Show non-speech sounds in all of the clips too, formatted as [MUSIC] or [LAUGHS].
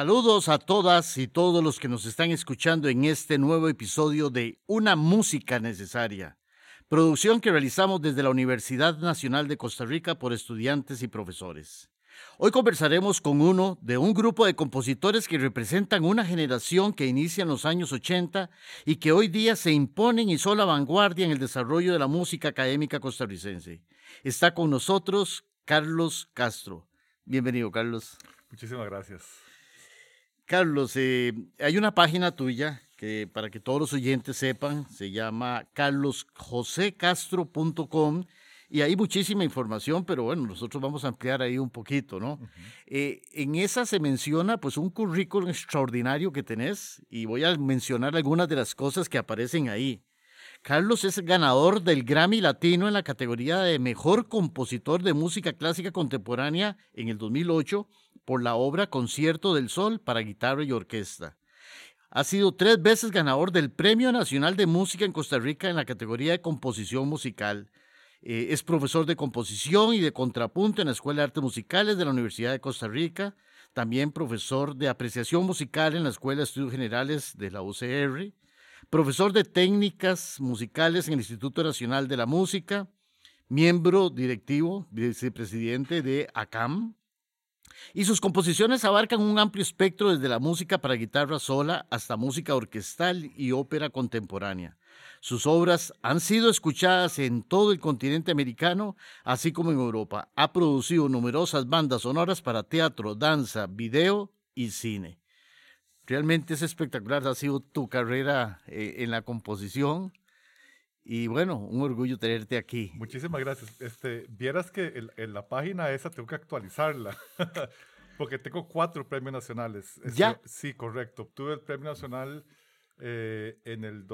Saludos a todas y todos los que nos están escuchando en este nuevo episodio de Una Música Necesaria, producción que realizamos desde la Universidad Nacional de Costa Rica por estudiantes y profesores. Hoy conversaremos con uno de un grupo de compositores que representan una generación que inicia en los años 80 y que hoy día se imponen y son la vanguardia en el desarrollo de la música académica costarricense. Está con nosotros Carlos Castro. Bienvenido, Carlos. Muchísimas gracias. Carlos, eh, hay una página tuya que para que todos los oyentes sepan, se llama carlosjosecastro.com y hay muchísima información, pero bueno, nosotros vamos a ampliar ahí un poquito, ¿no? Eh, en esa se menciona pues un currículum extraordinario que tenés y voy a mencionar algunas de las cosas que aparecen ahí. Carlos es ganador del Grammy Latino en la categoría de Mejor Compositor de Música Clásica Contemporánea en el 2008 por la obra Concierto del Sol para guitarra y orquesta. Ha sido tres veces ganador del Premio Nacional de Música en Costa Rica en la categoría de composición musical. Eh, es profesor de composición y de contrapunto en la Escuela de Artes Musicales de la Universidad de Costa Rica. También profesor de apreciación musical en la Escuela de Estudios Generales de la UCR. Profesor de técnicas musicales en el Instituto Nacional de la Música. Miembro directivo, vicepresidente de ACAM, y sus composiciones abarcan un amplio espectro desde la música para guitarra sola hasta música orquestal y ópera contemporánea. Sus obras han sido escuchadas en todo el continente americano, así como en Europa. Ha producido numerosas bandas sonoras para teatro, danza, video y cine. Realmente es espectacular, ha sido tu carrera eh, en la composición. Y bueno, un orgullo tenerte aquí. Muchísimas gracias. Este, vieras que en, la página esa tengo que actualizarla, [LAUGHS] porque tengo cuatro premios nacionales. ¿Ya? Sí, correcto. Obtuve el premio nacional eh, en el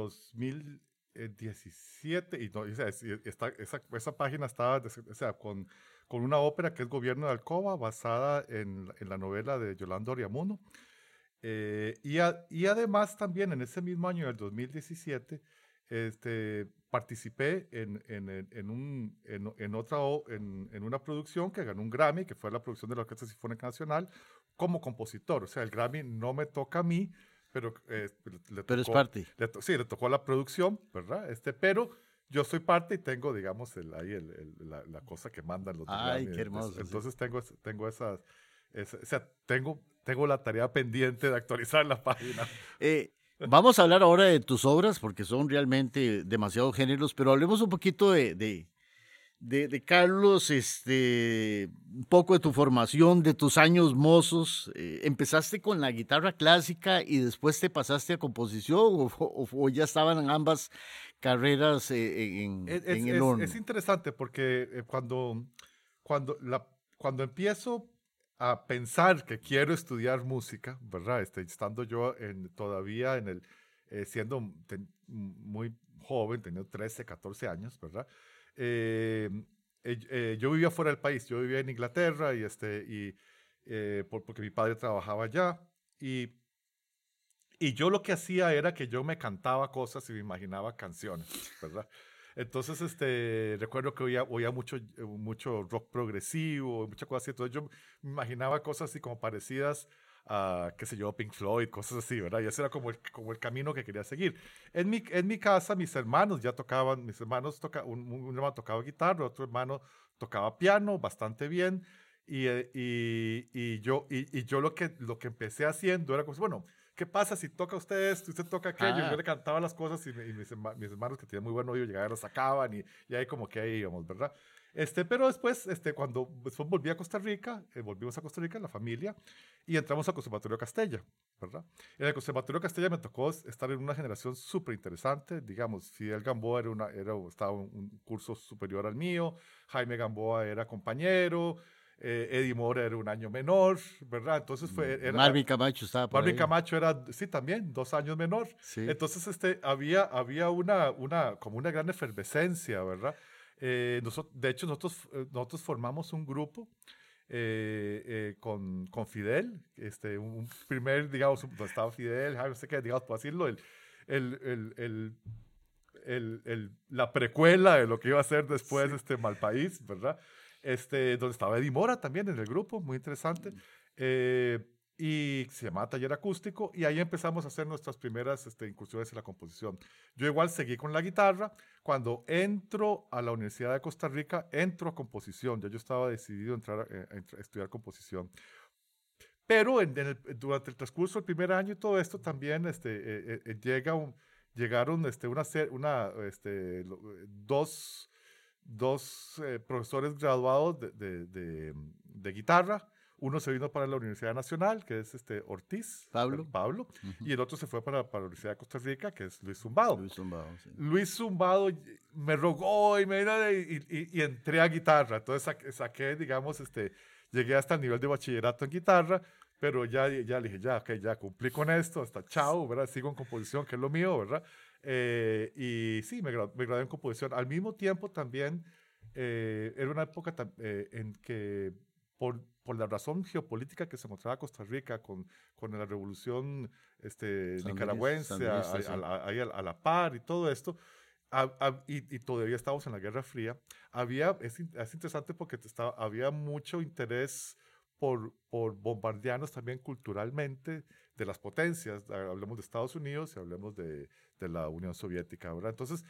2017 y no, o sea, esa, página estaba o con, una ópera que es Gobierno de Alcoba, basada en, la novela de Yolanda Oriamuno. Eh, y, además también en ese mismo año, el 2017, este, participé en, en, en, otra, en, una producción que ganó un Grammy, que fue la producción de la Orquesta Sinfónica Nacional, como compositor. O sea, el Grammy no me toca a mí, pero... Eh, le pero es parte. sí, le tocó la producción, ¿verdad? Este, pero yo soy parte y tengo, digamos, el, ahí el, la, la, cosa que mandan los Ay, qué hermoso. Entonces, tengo, tengo esas... o sea, tengo, tengo la tarea pendiente de actualizar la página. Eh, Vamos a hablar ahora de tus obras porque son realmente demasiados géneros, pero hablemos un poquito de, de, de, Carlos, este, un poco de tu formación, de tus años mozos. Eh, ¿Empezaste con la guitarra clásica y después te pasaste a composición o, ya estaban ambas carreras eh, en, es, en el horno? Es interesante porque eh, cuando, cuando, la, cuando empiezo a pensar que quiero estudiar música, ¿verdad? Este, estando yo en, todavía en el, eh, siendo muy joven, teniendo 13, 14 años, ¿verdad? Eh, eh, yo vivía fuera del país, yo vivía en Inglaterra y este, y, porque mi padre trabajaba allá y, y yo lo que hacía era que yo me cantaba cosas y me imaginaba canciones, ¿verdad? Entonces, este, recuerdo que oía, oía mucho, mucho rock progresivo, muchas cosas así. Entonces yo me imaginaba cosas así como parecidas a, qué sé yo, Pink Floyd, cosas así, ¿verdad? Y ese era como el, como el camino que quería seguir. En mi, en mi casa, mis hermanos ya tocaban, mis hermanos tocaban, un, hermano tocaba guitarra, otro hermano tocaba piano bastante bien. Y, eh, y, y yo, y, y, yo lo que, lo que empecé haciendo era como, bueno, ¿qué pasa si toca usted esto, usted toca aquello? Yo ah. le cantaba las cosas y, mis, hermanos que tenían muy buen oído llegaban, lo sacaban y, y, ahí como que ahí íbamos, ¿verdad? Este, pero después, este, cuando después volví a Costa Rica, eh, volvimos a Costa Rica, la familia, y entramos al Conservatorio Castella, ¿verdad? En el Conservatorio Castella me tocó estar en una generación súper interesante, digamos, Fidel Gamboa era una, era, estaba un, un curso superior al mío, Jaime Gamboa era compañero, eh, Eddie Moore era un año menor, ¿verdad? Entonces fue... Era, Marvin Camacho estaba por Marvin Camacho era, sí, también, dos años menor. Entonces este, había, había una, una, como una gran efervescencia, ¿verdad? Eh, nosotros, de hecho, nosotros, eh, nosotros formamos un grupo con, con Fidel, este, un primer, digamos, estaba Fidel, no sé qué, digamos, por decirlo, el, el, el, el el, el, la precuela de lo que iba a ser después sí. este Malpaís, ¿verdad? Este, donde estaba Eddie Mora también en el grupo, muy interesante. Mm. Eh, y se llamaba Taller Acústico, y ahí empezamos a hacer nuestras primeras este, incursiones en la composición. Yo igual seguí con la guitarra. Cuando entro a la Universidad de Costa Rica, entro a composición. Ya yo estaba decidido a entrar a, a, a estudiar composición. Pero en, en el, durante el transcurso del primer año y todo esto también este, eh, eh, llega un, llegaron este, una, una, este, dos, dos eh, profesores graduados de, de, de, de, guitarra. Uno se vino para la Universidad Nacional, que es este Ortiz, Pablo, Pablo uh -huh. y el otro se fue para, para, la Universidad de Costa Rica, que es Luis Zumbado. Luis Zumbado, sí. Luis Zumbado me rogó y, me, y, y, y entré a guitarra. Entonces saqué, saqué, digamos, este, llegué hasta el nivel de bachillerato en guitarra, pero ya, ya le dije, ya, ok, ya cumplí con esto, hasta chao, ¿verdad? Sigo en composición, que es lo mío, ¿verdad? Eh, y sí, me, gra me, gradué en composición. Al mismo tiempo también eh, era una época eh, en que por, por, la razón geopolítica que se mostraba Costa Rica con, con la revolución este, nicaragüense a, a, a, a, la par y todo esto, y, y, todavía estábamos en la Guerra Fría, había, es, es interesante porque estaba, había mucho interés por, por bombardearnos también culturalmente de las potencias, hablemos de Estados Unidos y hablemos de, de la Unión Soviética, ¿verdad? Entonces,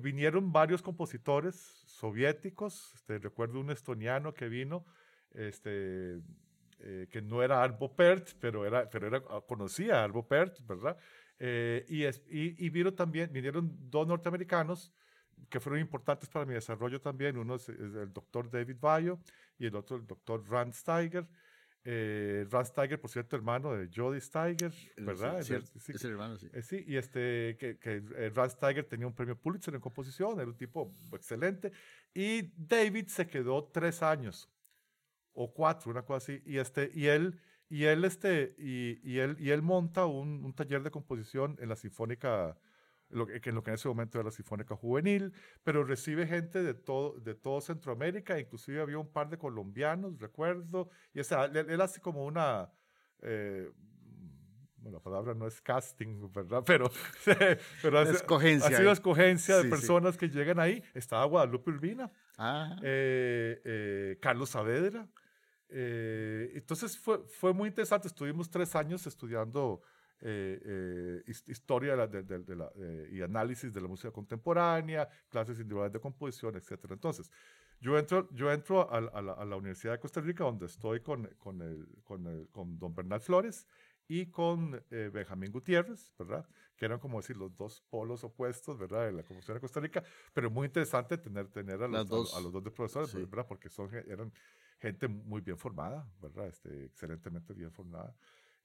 vinieron varios compositores soviéticos, este, recuerdo un estoniano que vino, este, eh, que no era Arvo Pärt, pero, era, pero era, conocía a Arvo Pärt, ¿verdad? Eh, y, es, y, y, vieron también, vinieron dos norteamericanos que fueron importantes para mi desarrollo también, uno es, es el doctor David Bayo y el otro el doctor Rand Steiger, eh, Rand Steiger, por cierto, hermano de Jody Steiger, ¿verdad? Sí, sí, es el hermano, sí. Eh, sí, y este, que, que eh, Rand Steiger tenía un premio Pulitzer en composición, era un tipo excelente. Y David se quedó tres años o cuatro, una cosa así, y, este, y él, y él, este, y, y él, y él monta un, un taller de composición en la Sinfónica lo que, en lo que en ese momento era la Sinfónica Juvenil, pero recibe gente de todo, de todo Centroamérica, inclusive había un par de colombianos, recuerdo, y o sea, él, él hace como una, eh, bueno, la palabra no es casting, ¿verdad? [LAUGHS] Pero, pero hace, escogencia. ha sido escogencia de sí, personas sí. que llegan ahí. Estaba Guadalupe Urbina, eh, eh, Carlos Saavedra. Eh, entonces fue, fue muy interesante, estuvimos tres años estudiando eh, eh, historia de la, de, de, la, eh, y análisis de la música contemporánea, clases individuales de composición, etc. Entonces, yo entro, yo entro a, a, la, a, la, Universidad de Costa Rica, donde estoy con, con, el, con, el, con don Bernal Flores y con eh, Benjamín Gutiérrez, ¿verdad? Que eran como decir los dos polos opuestos, ¿verdad? De la composición de Costa Rica, pero muy interesante tener, tener a, los dos. a, los dos de profesores, sí. ¿verdad? Porque son, eran gente muy bien formada, ¿verdad? Este, excelentemente bien formada.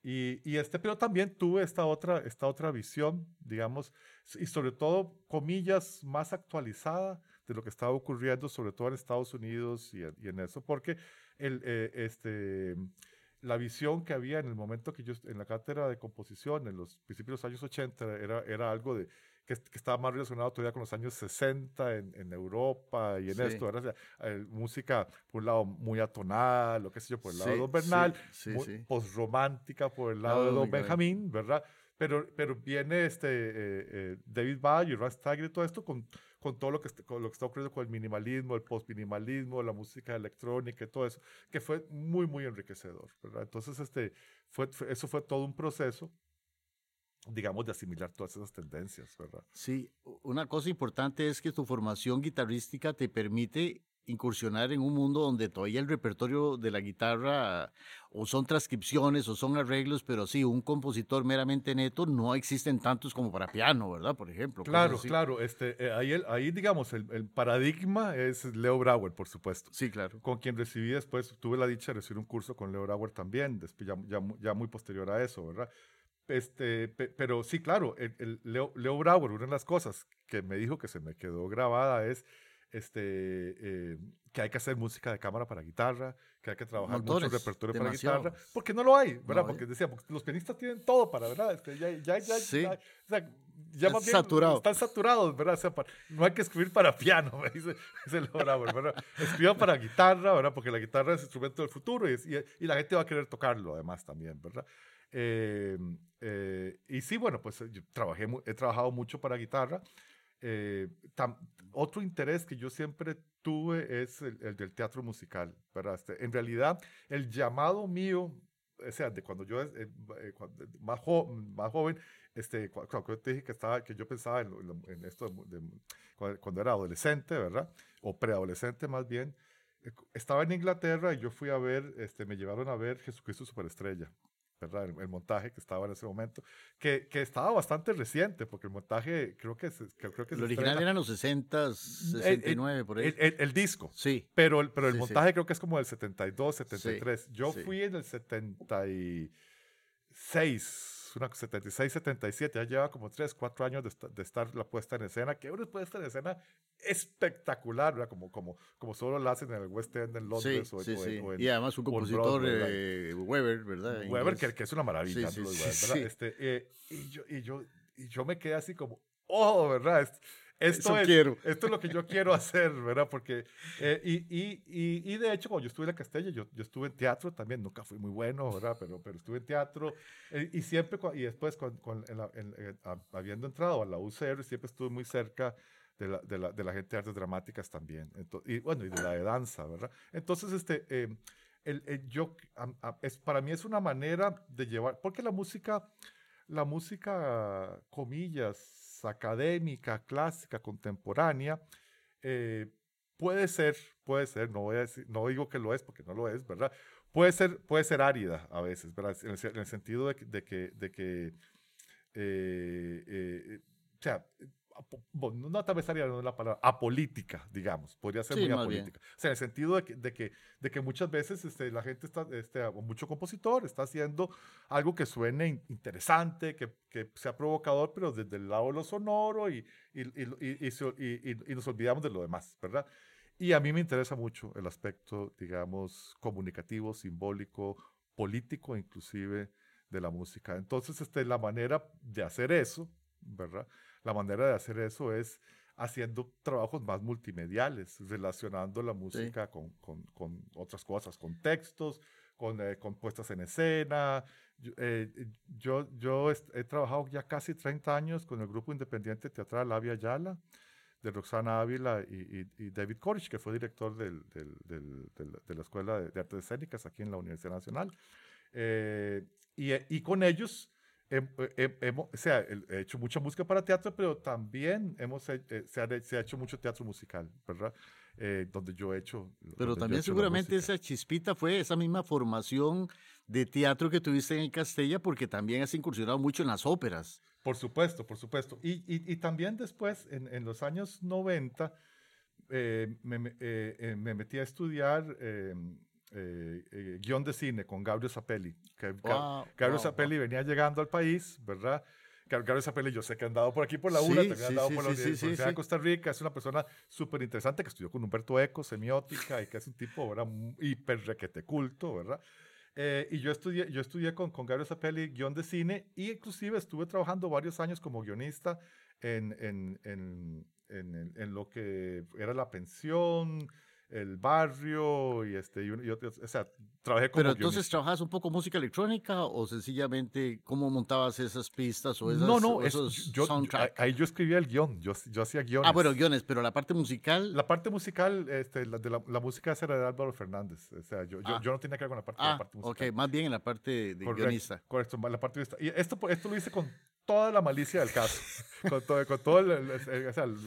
Y, y, este, pero también tuve esta otra, esta otra visión, digamos, y sobre todo, comillas, más actualizada de lo que estaba ocurriendo, sobre todo en Estados Unidos y, y en eso, porque el, eh, este, la visión que había en el momento que yo, en la cátedra de composición, en los principios de los años 80, era, era algo de, que, que, estaba más relacionado todavía con los años 60 en, en Europa y en sí. esto, era eh, música por un lado muy atonada, lo que sé yo, por el lado sí, de Don Bernal, sí, postromántica por el lado oh, de Don Benjamín, ¿verdad? Pero, pero viene este eh, eh, David y Russ Tiger y todo esto con, con todo lo que, con lo que está ocurriendo con el minimalismo, el postminimalismo, la música electrónica y todo eso, que fue muy, muy enriquecedor, ¿verdad? Entonces, este, fue, eso fue todo un proceso digamos, de asimilar todas esas tendencias, ¿verdad? Sí, una cosa importante es que tu formación guitarrística te permite incursionar en un mundo donde todavía el repertorio de la guitarra o son transcripciones o son arreglos, pero sí, un compositor meramente neto no existen tantos como para piano, ¿verdad? Por ejemplo. Claro, claro. Este, eh, ahí, el, ahí, digamos, el, el, paradigma es Leo Brauer, por supuesto. Sí, claro. Con quien recibí después, tuve la dicha de recibir un curso con Leo Brauer también, después, ya, ya, ya muy posterior a eso, ¿verdad? Este, pero sí, claro, el, el Leo, Leo, Brauer, una de las cosas que me dijo que se me quedó grabada es este, eh, que hay que hacer música de cámara para guitarra, que hay que trabajar Motores, mucho repertorio demasiado. para guitarra, porque no lo hay, ¿verdad? No porque decía, porque los pianistas tienen todo para, ¿verdad? Este, ya, ya, ya, sí. ya, o sea, ya más bien, saturado. están saturados, ¿verdad? O sea, para, no hay que escribir para [LAUGHS] piano, me dice, dice Leo Brauer, ¿verdad? Escriban para guitarra, ¿verdad? Porque la guitarra es instrumento del futuro y, y, y la gente va a querer tocarlo además también, ¿verdad? Eh, eh, y sí, bueno, pues yo trabajé, he trabajado mucho para guitarra. otro interés que yo siempre tuve es el, del teatro musical. ¿verdad? Este, en realidad, el llamado mío, o sea, de cuando yo, más, más joven, este, cuando, yo te dije que, estaba, que yo pensaba en, esto cuando, era adolescente, ¿verdad? O preadolescente más bien, eh, estaba en Inglaterra y yo fui a ver, este, me llevaron a ver Jesucristo Superestrella. ¿Verdad? El, montaje que estaba en ese momento, que, que, estaba bastante reciente, porque el montaje creo que, creo que El original eran los 60, 69, por ahí. El, disco. Sí. Pero, el, pero el montaje creo que es como del 72, 73. yo fui en el 76 una 76, 77, ya lleva como 3, 4 años de, estar la puesta en escena, que una puesta en escena espectacular, ¿verdad? Como, como, como solo la hacen en el West End en Londres o, en, Y además un compositor, eh, Weber, ¿verdad? Weber, que, que, es una maravilla, ¿verdad? Este, eh, y, yo, y, yo, y yo me quedé así como, oh, ¿verdad? Esto es, quiero. Esto es lo que yo quiero hacer, ¿verdad? Porque, eh, y, y, y, de hecho, cuando yo estuve en la Castella, yo, yo estuve en teatro también, nunca fui muy bueno, ¿verdad? Pero, pero estuve en teatro eh, y siempre, y después, con, con habiendo entrado a la UCR, siempre estuve muy cerca de la, de la, de la gente de artes dramáticas también, y bueno, y de la de danza, ¿verdad? Entonces, este, eh, el, yo, es, para mí es una manera de llevar, porque la música, la música, comillas, académica, clásica, contemporánea, eh, puede ser, puede ser, no, voy a no digo que lo es porque no lo es, ¿verdad? Puede ser, puede ser árida a veces, ¿verdad? En el, sentido de, de, que, de que eh, eh, o sea, no tal vez no es la palabra, apolítica, digamos, podría ser muy apolítica. O sea, en el sentido de que, de que, de que muchas veces este, la gente está, este, mucho compositor está haciendo algo que suene interesante, que, que sea provocador, pero desde el lado de lo sonoro y, y, y, y, nos olvidamos de lo demás, ¿verdad? Y a mí me interesa mucho el aspecto, digamos, comunicativo, simbólico, político inclusive de la música. Entonces, este, la manera de hacer eso, ¿verdad? La manera de hacer eso es haciendo trabajos más multimediales, relacionando la música con, con, con, otras cosas, con textos, con, eh, con puestas en escena. Yo, eh, yo, yo he, trabajado ya casi 30 años con el grupo independiente teatral Avia Yala, de Roxana Ávila y, y, David Korich, que fue director del, del, de la Escuela de, Artes Escénicas aquí en la Universidad Nacional. Eh, y, y con ellos hemos, o sea, he hecho mucha música para teatro, pero también hemos, eh, se, ha, se, ha, hecho mucho teatro musical, ¿verdad? Eh, donde yo he hecho. Pero también seguramente esa chispita fue esa misma formación de teatro que tuviste en Castella, porque también has incursionado mucho en las óperas. Por supuesto, por supuesto. Y, y, y también después, en, en, los años 90, eh, me, me, metí a estudiar eh, eh, guion de cine con Gabriel Zapelli. Que, Gabriel Zapelli venía llegando al país, ¿verdad? Gabriel Zapelli, yo sé que ha andado por aquí por la UNA, también ha andado por la Universidad de Costa Rica, es una persona súper interesante que estudió con Humberto Eco, semiótica, y que es un tipo, ¿verdad? Hiper requete culto, ¿verdad? Eh, y yo estudié, yo estudié con, con Gabriel Zapelli guion de cine y inclusive estuve trabajando varios años como guionista en, en, en, en lo que era la pensión, el barrio y este y, o sea trabajé como pero entonces trabajas un poco música electrónica o sencillamente cómo montabas esas pistas o esas no no esos yo, ahí yo escribía el guion yo, yo hacía guiones ah bueno guiones. pero la parte musical la parte musical este la de la, la música era de Álvaro Fernández o sea yo, yo, ah. no tenía que ver con la parte, la ah, parte musical. ok más bien en la parte de guionista. correcto la parte de y esto esto lo hice con toda la malicia del caso, [LAUGHS] con todo, con todo el, el, o sea, el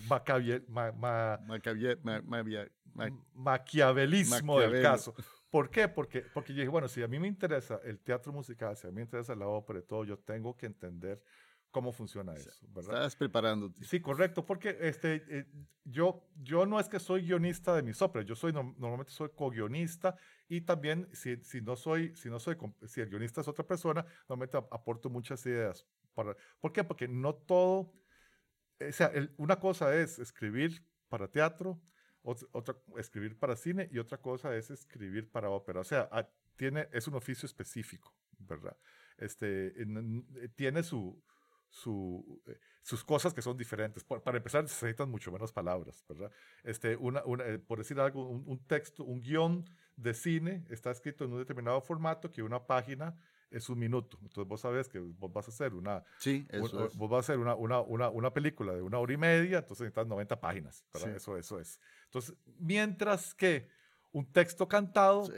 maquiavelismo del caso. ¿Por qué? Porque, porque yo dije, bueno, si a mí me interesa el teatro musical, si a mí me interesa la ópera y todo, yo tengo que entender cómo funciona eso, ¿verdad? Estás preparándote. Sí, correcto, porque este, eh, yo, yo no es que soy guionista de mis óperas, yo soy normalmente soy co-guionista y también si, si, no soy, si no soy, si el guionista es otra persona, normalmente aporto muchas ideas ¿Por qué? Porque no todo, o sea, una cosa es escribir para teatro, otra, escribir para cine y otra cosa es escribir para ópera. O sea, ah, tiene, es un oficio específico, ¿verdad? Este, tiene su, su, eh, sus cosas que son diferentes. para empezar, necesitan mucho menos palabras, ¿verdad? Este, una, eh, por decir algo, un, un, texto, un guion de cine está escrito en un determinado formato que una página es un minuto. Entonces vos sabes que vos vas a hacer una, sí, eso vos vas a hacer una, una, una, una, película de una hora y media, entonces necesitas 90 páginas. Eso, eso es. Entonces, mientras que un texto cantado,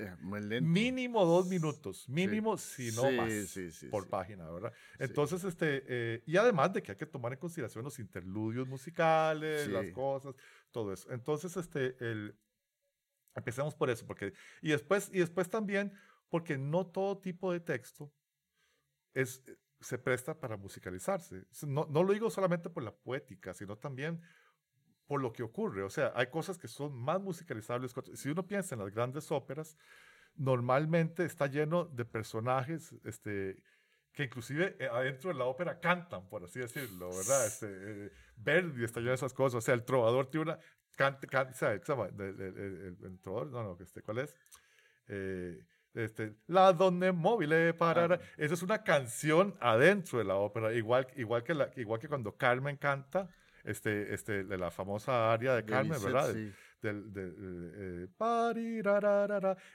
mínimo dos minutos, mínimo, si no más, por página, ¿verdad? Entonces, este, eh, y además de que hay que tomar en consideración los interludios musicales, las cosas, todo eso. Entonces, este, el, empecemos por eso, porque, y después, y después también, porque no todo tipo de texto es, se presta para musicalizarse. No, no lo digo solamente por la poética, sino también por lo que ocurre. O sea, hay cosas que son más musicalizables. Si uno piensa en las grandes óperas, normalmente está lleno de personajes este, que inclusive eh, adentro de la ópera cantan, por así decirlo, ¿verdad? Este, eh, Verdi está lleno de esas cosas. O sea, el trovador tiene una... Canta, canta, el, el, trovador, no, no, este, ¿cuál es? Eh, este, la donde móvil para ah. esa es una canción adentro de la ópera igual igual que la, igual que cuando Carmen canta este, este, de la famosa área de Carmen, ¿verdad? Del, de, eh,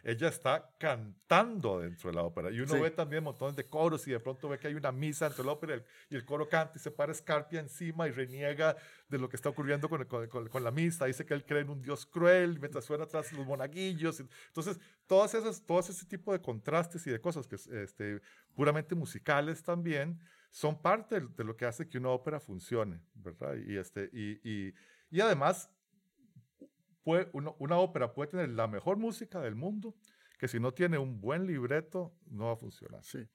ella está cantando dentro de la ópera. Y uno ve también montones de coros y de pronto ve que hay una misa dentro de la ópera y el, coro canta y se para Scarpia encima y reniega de lo que está ocurriendo con, con, con, la misa. Dice que él cree en un Dios cruel mientras suena atrás los monaguillos. Entonces, todas esas, todos ese tipo de contrastes y de cosas que este, puramente musicales también son parte de lo que hace que una ópera funcione, ¿verdad? Y, este, y, y, y además, puede, una ópera puede tener la mejor música del mundo, que si no tiene un buen libreto, no va a funcionar. Sí.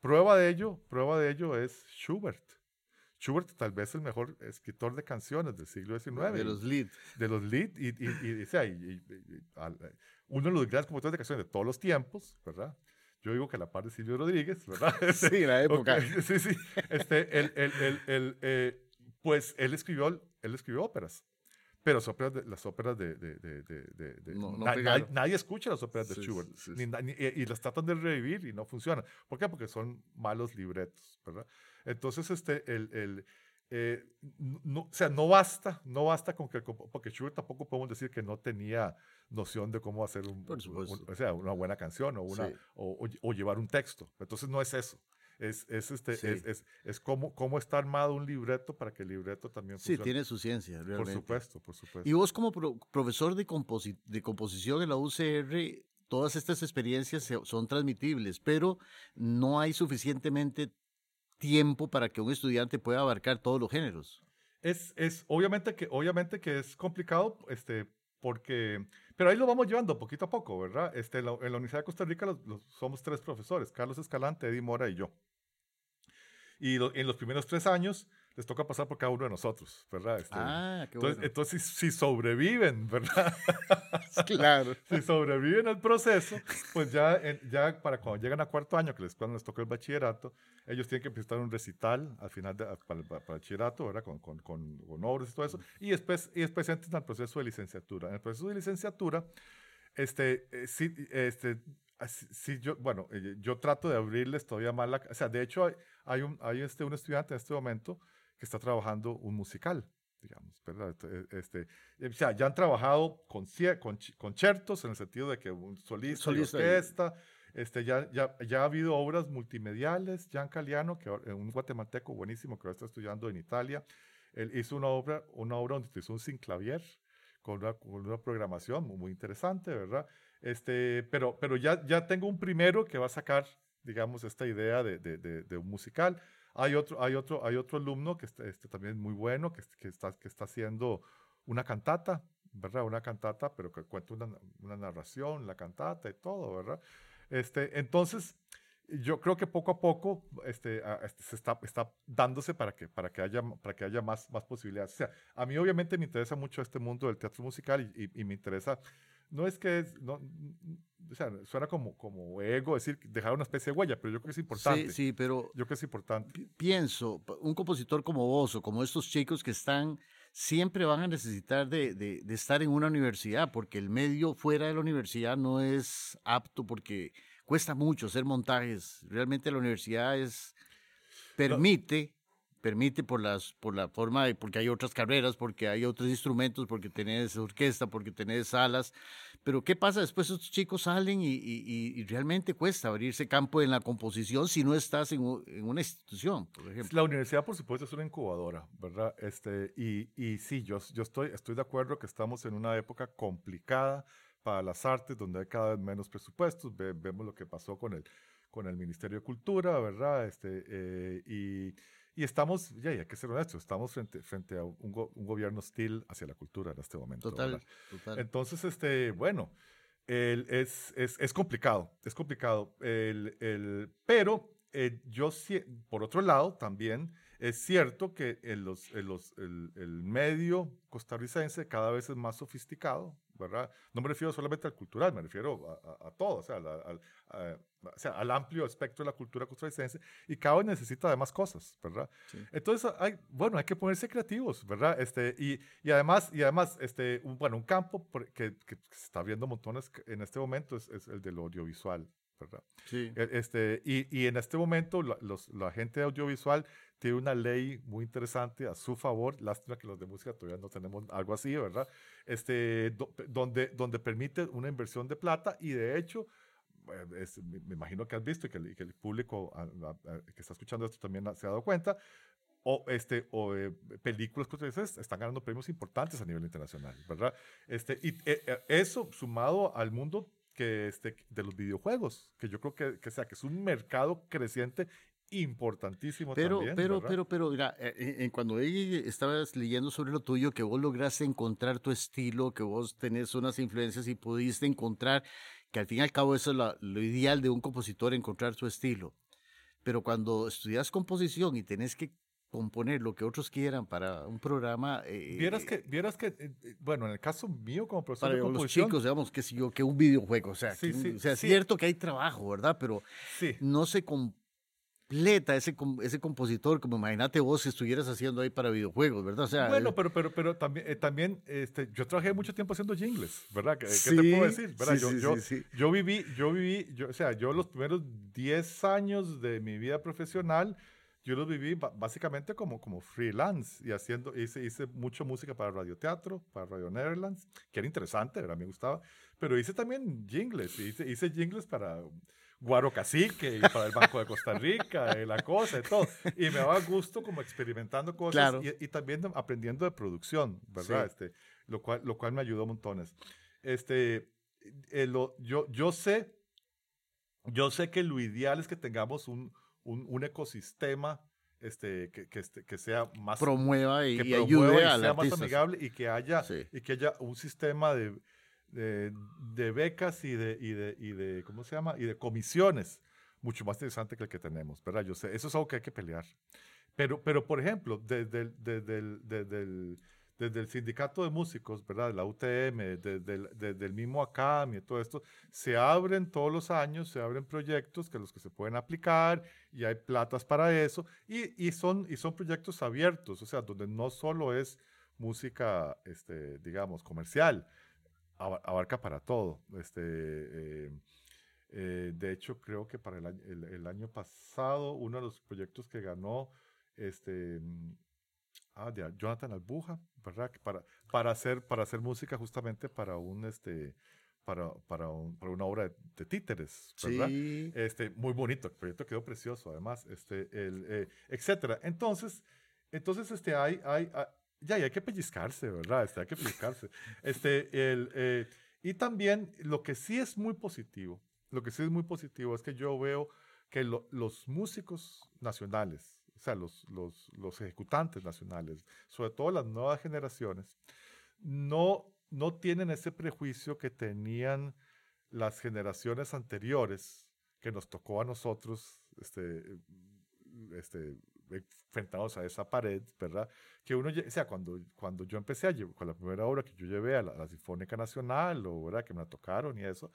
Prueba de ello, prueba de ello es Schubert. Schubert tal vez el mejor escritor de canciones del siglo XIX. De los lead. De los lead. Y, y, y, uno de los grandes compositores de canciones de todos los tiempos, ¿verdad? Yo digo que la par de Silvio Rodríguez, ¿verdad? [LAUGHS] sí, la época. sí, sí. Este, él, él eh, pues él escribió, él escribió óperas. Pero las óperas de, las óperas de... de, de, de no, no nadie, escucha las óperas de Schubert. y, las tratan de revivir y no funcionan. ¿Por qué? Porque son malos libretos, ¿verdad? Entonces, este, el, el eh, no, o sea, no basta, no basta con que... Porque Schubert tampoco podemos decir que no tenía noción de cómo hacer un, o sea, una buena canción o, una, o, o, llevar un texto. Entonces no es eso. Es, es, este, es, es, es, cómo, cómo está armado un libreto para que el libreto también funcione. Sí, tiene su ciencia, realmente. Por supuesto, por supuesto. Y vos como profesor de, de composición en la UCR, todas estas experiencias son transmitibles, pero no hay suficientemente tiempo para que un estudiante pueda abarcar todos los géneros. Es, es obviamente, que, obviamente que es complicado, este, porque pero ahí lo vamos llevando poquito a poco, ¿verdad? Este, en, la, Universidad de Costa Rica somos tres profesores, Carlos Escalante, Eddie Mora y yo. Y en los primeros tres años les toca pasar por cada uno de nosotros, ¿verdad? Este, ah, qué entonces, entonces, si sobreviven, ¿verdad? [LAUGHS] claro. si sobreviven al proceso, pues ya, ya para cuando llegan a cuarto año, que les, cuando les toca el bachillerato, ellos tienen que presentar un recital al final de, para, el bachillerato, ¿verdad? Con, con, con, con, obras y todo eso. Y después, y después entran al proceso de licenciatura. En el proceso de licenciatura, este, eh, sí, sí, yo, bueno, eh, yo trato de abrirles todavía más la... O sea, de hecho, hay, hay, un, hay este, un estudiante en este momento que está trabajando un musical, digamos, ¿verdad? Este, o sea, ya han trabajado con, con conciertos en el sentido de que un solista, solista orquesta, este, ya, ya, ya ha habido obras multimediales, Jan Caliano, que, un guatemalteco buenísimo que ahora está estudiando en Italia, él hizo una obra, una obra donde utilizó un sinclavier con una, con una programación muy, interesante, ¿verdad? Este, pero pero ya, ya tengo un primero que va a sacar, digamos, esta idea de, de, de un musical. Hay otro, hay otro, hay otro alumno que este, este también es muy bueno, que, que, está, que está haciendo una cantata, ¿verdad? Una cantata, pero que cuenta una, una narración, la cantata y todo, ¿verdad? Este, entonces, yo creo que poco a poco este, este, se está, está dándose para que, para que haya, para que haya más, más posibilidades. O sea, a mí obviamente me interesa mucho este mundo del teatro musical y, y, me interesa, no es que, es, no, o sea, suena como, como ego decir, dejar una especie de huella, pero yo creo que es importante. Sí, sí, pero... Yo creo que es importante. Pienso, un compositor como vos o como estos chicos que están, siempre van a necesitar de, de, de estar en una universidad, porque el medio fuera de la universidad no es apto, porque cuesta mucho hacer montajes. Realmente la universidad es, permite permite por, las, por la forma, de, porque hay otras carreras, porque hay otros instrumentos, porque tenés orquesta, porque tenés salas. Pero ¿qué pasa después? Estos chicos salen y, y, realmente cuesta abrirse campo en la composición si no estás en, en, una institución, por ejemplo. La universidad, por supuesto, es una incubadora, ¿verdad? Este, y, y sí, yo, yo estoy, estoy de acuerdo que estamos en una época complicada para las artes, donde hay cada vez menos presupuestos. vemos lo que pasó con el, con el Ministerio de Cultura, ¿verdad? Este, eh, y y estamos, ya, hay que ser honestos, estamos frente, frente a un, un, gobierno hostil hacia la cultura en este momento. Total, total. Entonces, este, bueno, el, es, es, es, complicado, es complicado. El, el, pero eh, yo, por otro lado, también es cierto que en los, en los, el, el, medio costarricense cada vez es más sofisticado, ¿verdad? No me refiero solamente al cultural, me refiero a, a, todo, o sea, al, o sea, al amplio espectro de la cultura costarricense y cada vez necesita de más cosas, ¿verdad? Entonces, hay, bueno, hay que ponerse creativos, ¿verdad? Este, y, y además, y además este, un, bueno, un campo que, que, se está viendo montones en este momento es, es el del audiovisual, ¿verdad? Sí. E, este, y, y, en este momento la, los, la gente audiovisual tiene una ley muy interesante a su favor, lástima que los de música todavía no tenemos algo así, ¿verdad? Este, donde, donde permite una inversión de plata y de hecho eh, me imagino que has visto y que, el, que el público que está escuchando esto también se ha dado cuenta, o, este, o eh, películas que ustedes están ganando premios importantes a nivel internacional, ¿verdad? Este, y eh, eso sumado al mundo que este, de los videojuegos, que yo creo que, que, sea, que es un mercado creciente importantísimo pero, también. Pero, pero, pero, mira, en, cuando estabas leyendo sobre lo tuyo, que vos lograste encontrar tu estilo, que vos tenés unas influencias y pudiste encontrar que al fin y al cabo eso es lo, ideal de un compositor, encontrar su estilo. Pero cuando estudias composición y tenés que componer lo que otros quieran para un programa. Eh, vieras que, vieras que, eh, eh, bueno, en el caso mío como profesor para de composición. Los chicos, digamos, que, yo, que un videojuego, o sea, o sea es cierto que hay trabajo, ¿verdad? Pero no se, completa ese, ese compositor, como imagínate vos si estuvieras haciendo ahí para videojuegos, ¿verdad? O sea, bueno, pero, pero, pero también, eh, también este, yo trabajé mucho tiempo haciendo jingles, ¿verdad? ¿Qué, te puedo decir? ¿verdad? yo, yo, yo, viví, yo viví, yo, o sea, yo los primeros 10 años de mi vida profesional, yo los viví básicamente como, como freelance y haciendo, hice, hice mucho música para radioteatro, para Radio Netherlands, que era interesante, ¿verdad? Me gustaba, pero hice también jingles, hice, hice jingles para Guaro Cacique y para el Banco de Costa Rica y la cosa y todo. Y me daba gusto como experimentando cosas y, también aprendiendo de producción, ¿verdad? Este, lo, cual, lo cual me ayudó montones. Este, eh, lo, yo, yo, sé, yo sé que lo ideal es que tengamos un, un, un ecosistema este, que, que, este, que, sea más promueva y, que ayude a sea más amigable y que haya y que haya un sistema de, de, becas y de, y, de, y de, ¿cómo se llama? Y de comisiones, mucho más interesante que el que tenemos, ¿verdad? Yo sé, eso es algo que hay que pelear. Pero, pero por ejemplo, desde el, desde el, desde el, desde el sindicato de músicos, ¿verdad? La UTM, desde el, desde el mismo ACAM y todo esto, se abren todos los años, se abren proyectos que los que se pueden aplicar y hay platas para eso y, y, son, y son proyectos abiertos, o sea, donde no solo es música, este, digamos, comercial, abarca para todo. Este, eh, eh, de hecho, creo que para el año, el, año, pasado, uno de los proyectos que ganó, este, ah, de Jonathan Albuja, ¿verdad? Para, para, hacer, para hacer música justamente para un, este, para, para, para una obra de, títeres, ¿verdad? Este, muy bonito, el proyecto quedó precioso, además, este, el, eh, etcétera. Entonces, entonces, este, hay, hay, ya, y hay que pellizcarse, ¿verdad? Este, hay que pellizcarse. [LAUGHS] Este, el, eh, y también lo que sí es muy positivo, lo que sí es muy positivo es que yo veo que los músicos nacionales, sea, los, los, los, ejecutantes nacionales, sobre todo las nuevas generaciones, no, no tienen ese prejuicio que tenían las generaciones anteriores que nos tocó a nosotros este, este, enfrentados a esa pared, ¿verdad? Que uno, o sea, cuando, cuando yo empecé a llevar, con la primera obra que yo llevé a la, la Sinfónica Nacional, o, ¿verdad? Que me la tocaron y eso,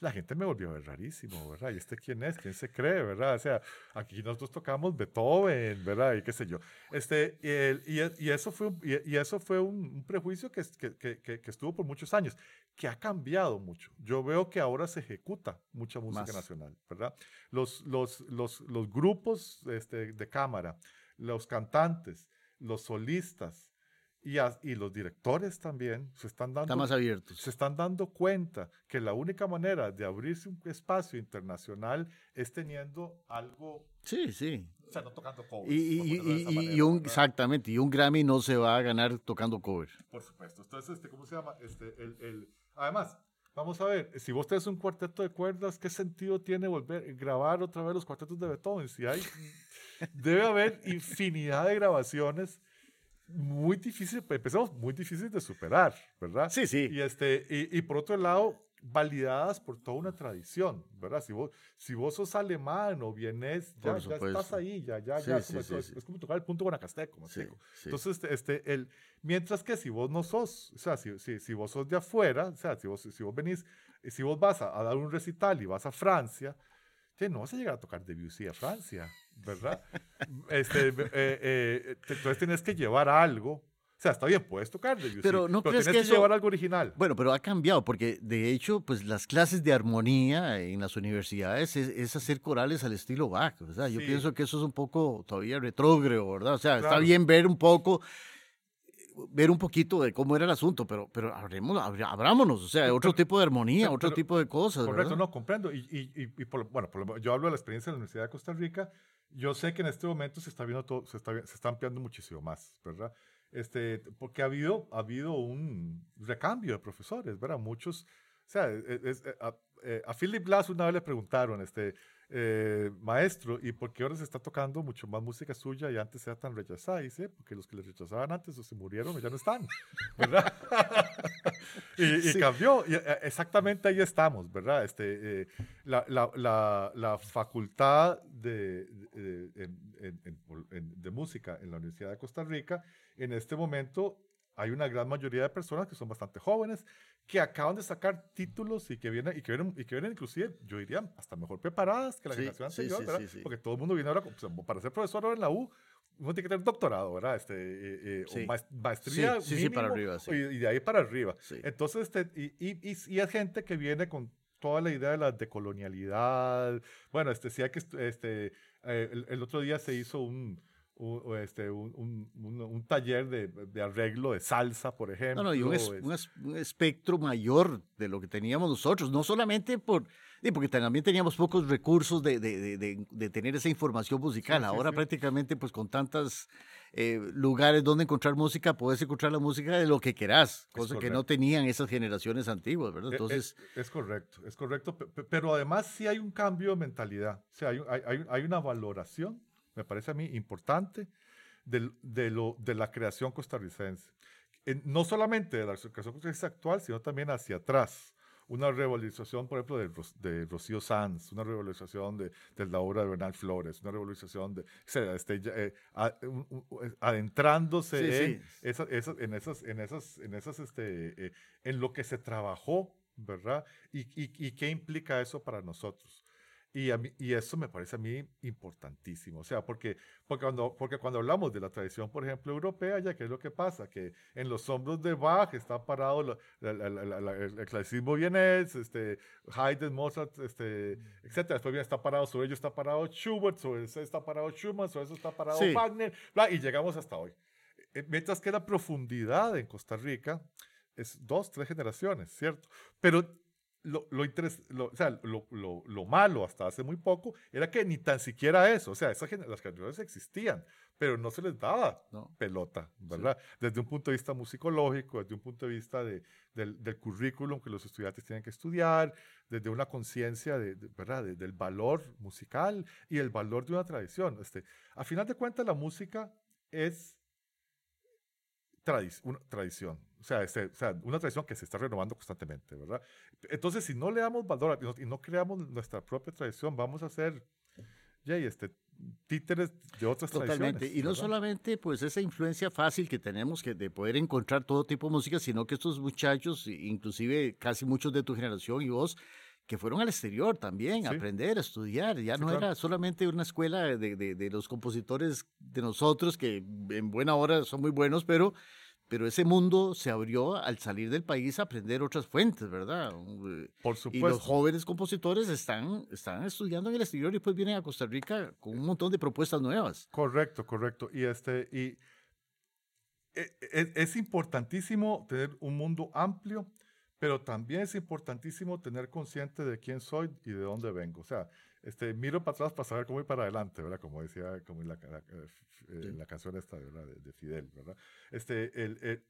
la gente me volvió a ver rarísimo, ¿verdad? ¿Y este quién es? ¿Quién se cree, verdad? O sea, aquí nosotros tocamos Beethoven, ¿verdad? Y qué sé yo. Este, y, y, eso fue, y, eso fue un, prejuicio que, que, que, que, estuvo por muchos años, que ha cambiado mucho. Yo veo que ahora se ejecuta mucha música nacional, ¿verdad? Los, los, los, los grupos este, de cámara, los cantantes, los solistas y, y los directores también se están dando, más abiertos. se están dando cuenta que la única manera de abrirse un espacio internacional es teniendo algo Sí, sí. o sea, no tocando cover. Y, y- esa y- manera, un, exactamente, y un Grammy no se va a ganar tocando cover. Por supuesto. Entonces, este, ¿cómo se llama? Este, el, el- además, vamos a ver, si vos tenés un cuarteto de cuerdas, ¿qué sentido tiene volver grabar otra vez los cuartetos de Beethoven? Si hay, debe haber infinidad de grabaciones muy difíciles, empezamos muy difíciles de superar, ¿verdad? Sí, sí. Y, este, y, y por otro lado, validadas por toda una tradición, ¿verdad? Si vos, si vos sos alemán o vienés, ya, ya estás ahí, ya, ya, Sí, ya. sí, como sí, es, es como tocar el punto guanacasteco, sí. Entonces, este, este, el, mientras que si vos no sos, o sea, si, si, si vos sos de afuera, o sea, si vos, si vos venís, si vos vas a, a dar un recital y vas a Francia, que no vas a llegar a tocar Debussy a Francia, ¿verdad? este, eh, eh, te- entonces tienes que llevar algo. O sea, está bien, puedes tocar Debussy, Pero ¿no crees tienes que que eso- llevar algo original. Bueno, pero ha cambiado, porque de hecho, pues las clases de armonía en las universidades es, es hacer corales al estilo Bach, ¿verdad? Yo Sí. pienso que eso es un poco todavía retrógrado, ¿verdad? O sea, está Claro. bien ver un poco, ver un poquito de cómo era el asunto, pero, pero abremos, abrámonos, o sea, Pero- otro tipo de armonía, pero- otro tipo de cosas, Correcto, ¿verdad? no, comprendo. Y, y, y, y por, bueno, por yo hablo de la experiencia de la Universidad de Costa Rica. Yo sé que en este momento se está viendo todo, se está, se está ampliando muchísimo más, ¿verdad? Este, porque ha habido, ha habido un recambio de profesores, ¿verdad? Muchos, o sea, es- es- a, eh, a Philip Glass una vez le preguntaron, este, eh, maestro, ¿y por qué ahora se está tocando mucho más música suya y antes era tan rechazada? Dice, porque los que le rechazaban antes o se murieron o ya no están, [LAUGHS] ¿verdad? [LAUGHS] y, y Sí. cambió, y, eh, exactamente ahí estamos, ¿verdad? Este, eh, la, la, la, la facultad de, de, en- en- en- en- de música en la Universidad de Costa Rica, en este momento hay una gran mayoría de personas que son bastante jóvenes, que acaban de sacar títulos y que vienen, y que vienen, y que vienen inclusive, yo diría, hasta mejor preparadas que la Sí, generación anterior, sí, ¿verdad? sí, sí. Porque todo el mundo viene ahora, sea, para ser profesor ahora en la U, uno tiene que tener doctorado, ¿verdad? Este, eh, eh, o maes- maestría Sí, sí, para mínimo, arriba, y, y de ahí para arriba. Sí. Entonces, este, y, y, y, y es gente que viene con toda la idea de la decolonialidad. Bueno, este, sí hay que, este, eh, el, el otro día se hizo un, un, o este, un, un, un- taller de, de arreglo de salsa, por ejemplo. No, no, y un, es- es- un es- un espectro mayor de lo que teníamos nosotros, no solamente por, porque también teníamos pocos recursos de, tener esa información musical. sí, Ahora sí. prácticamente, pues con tantos lugares donde encontrar música, puedes encontrar la música de lo que querás, cosa que no tenían esas generaciones antiguas, ¿verdad? E- e- Entonces, es, correcto, es correcto, pe- pe- pero además sí hay un cambio de mentalidad, o sea, hay una valoración, me parece a mí, importante del- de, lo, de la creación costarricense. En- no solamente de la creación costarricense actual, sino también hacia atrás. Una revalorización, por ejemplo, de, de Rocío Sanz, una revalorización de, de la obra de Bernal Flores, una revalorización de, o sea, este, eh, adentrándose Sí, en, sí. esa- esas, en esas, en esas, en esas, este, eh, en lo que se trabajó, ¿verdad? Y, y, y qué implica eso para nosotros. Y, a mí- y eso me parece a mí importantísimo. O sea, porque, porque, cuando, porque cuando hablamos de la tradición, por ejemplo, europea, ya, ¿qué es lo que pasa? Que en los hombros de Bach está parado la- la- la- el clasicismo vienés, este, Haydn, Mozart, este, etcétera. Después viene, está parado, sobre ello está parado Schubert, sobre eso está parado Schumann, sobre eso está parado Sí. Wagner, bla, y llegamos hasta hoy. Eh, Mientras que la profundidad en Costa Rica es dos, tres generaciones, ¿cierto? Pero lo, lo, interes- lo- o sea, lo, lo- lo malo hasta hace muy poco era que ni tan siquiera eso, o sea, esas las generaciones existían, pero no se les daba no. pelota, ¿verdad? Desde un punto de vista musicológico, desde un punto de vista de- del, del currículum que los estudiantes tienen que estudiar, desde una conciencia de, de- ¿verdad? De- del valor musical y el valor de una tradición. Este, a final de cuentas, la música es tradi- una tradición. O sea, este, o sea, una tradición que se está renovando constantemente, ¿verdad? Entonces, si no le damos valor a- y no, y no creamos nuestra propia tradición, vamos a ser, Jay, este, títeres de otras Totalmente. tradiciones. Y no ¿verdad? solamente pues esa influencia fácil que tenemos que de poder encontrar todo tipo de música, sino que estos muchachos, inclusive casi muchos de tu generación y vos, que fueron al exterior también, a Sí. aprender, a estudiar. Ya Sí, no claro. era solamente una escuela de, de- de los compositores de nosotros, que en buena hora son muy buenos, pero pero ese mundo se abrió al salir del país a aprender otras fuentes, ¿verdad? Por supuesto. Y los jóvenes compositores están, están estudiando en el exterior y pues vienen a Costa Rica con un montón de propuestas nuevas. Correcto, correcto. Y, este, y e, e, es, importantísimo tener un mundo amplio, pero también es importantísimo tener consciente de quién soy y de dónde vengo. O sea, este, miro para atrás para saber cómo ir para adelante, ¿verdad? Como decía como en la, eh, la, canción esta, ¿verdad? De, Fidel, ¿verdad? Este, el, e,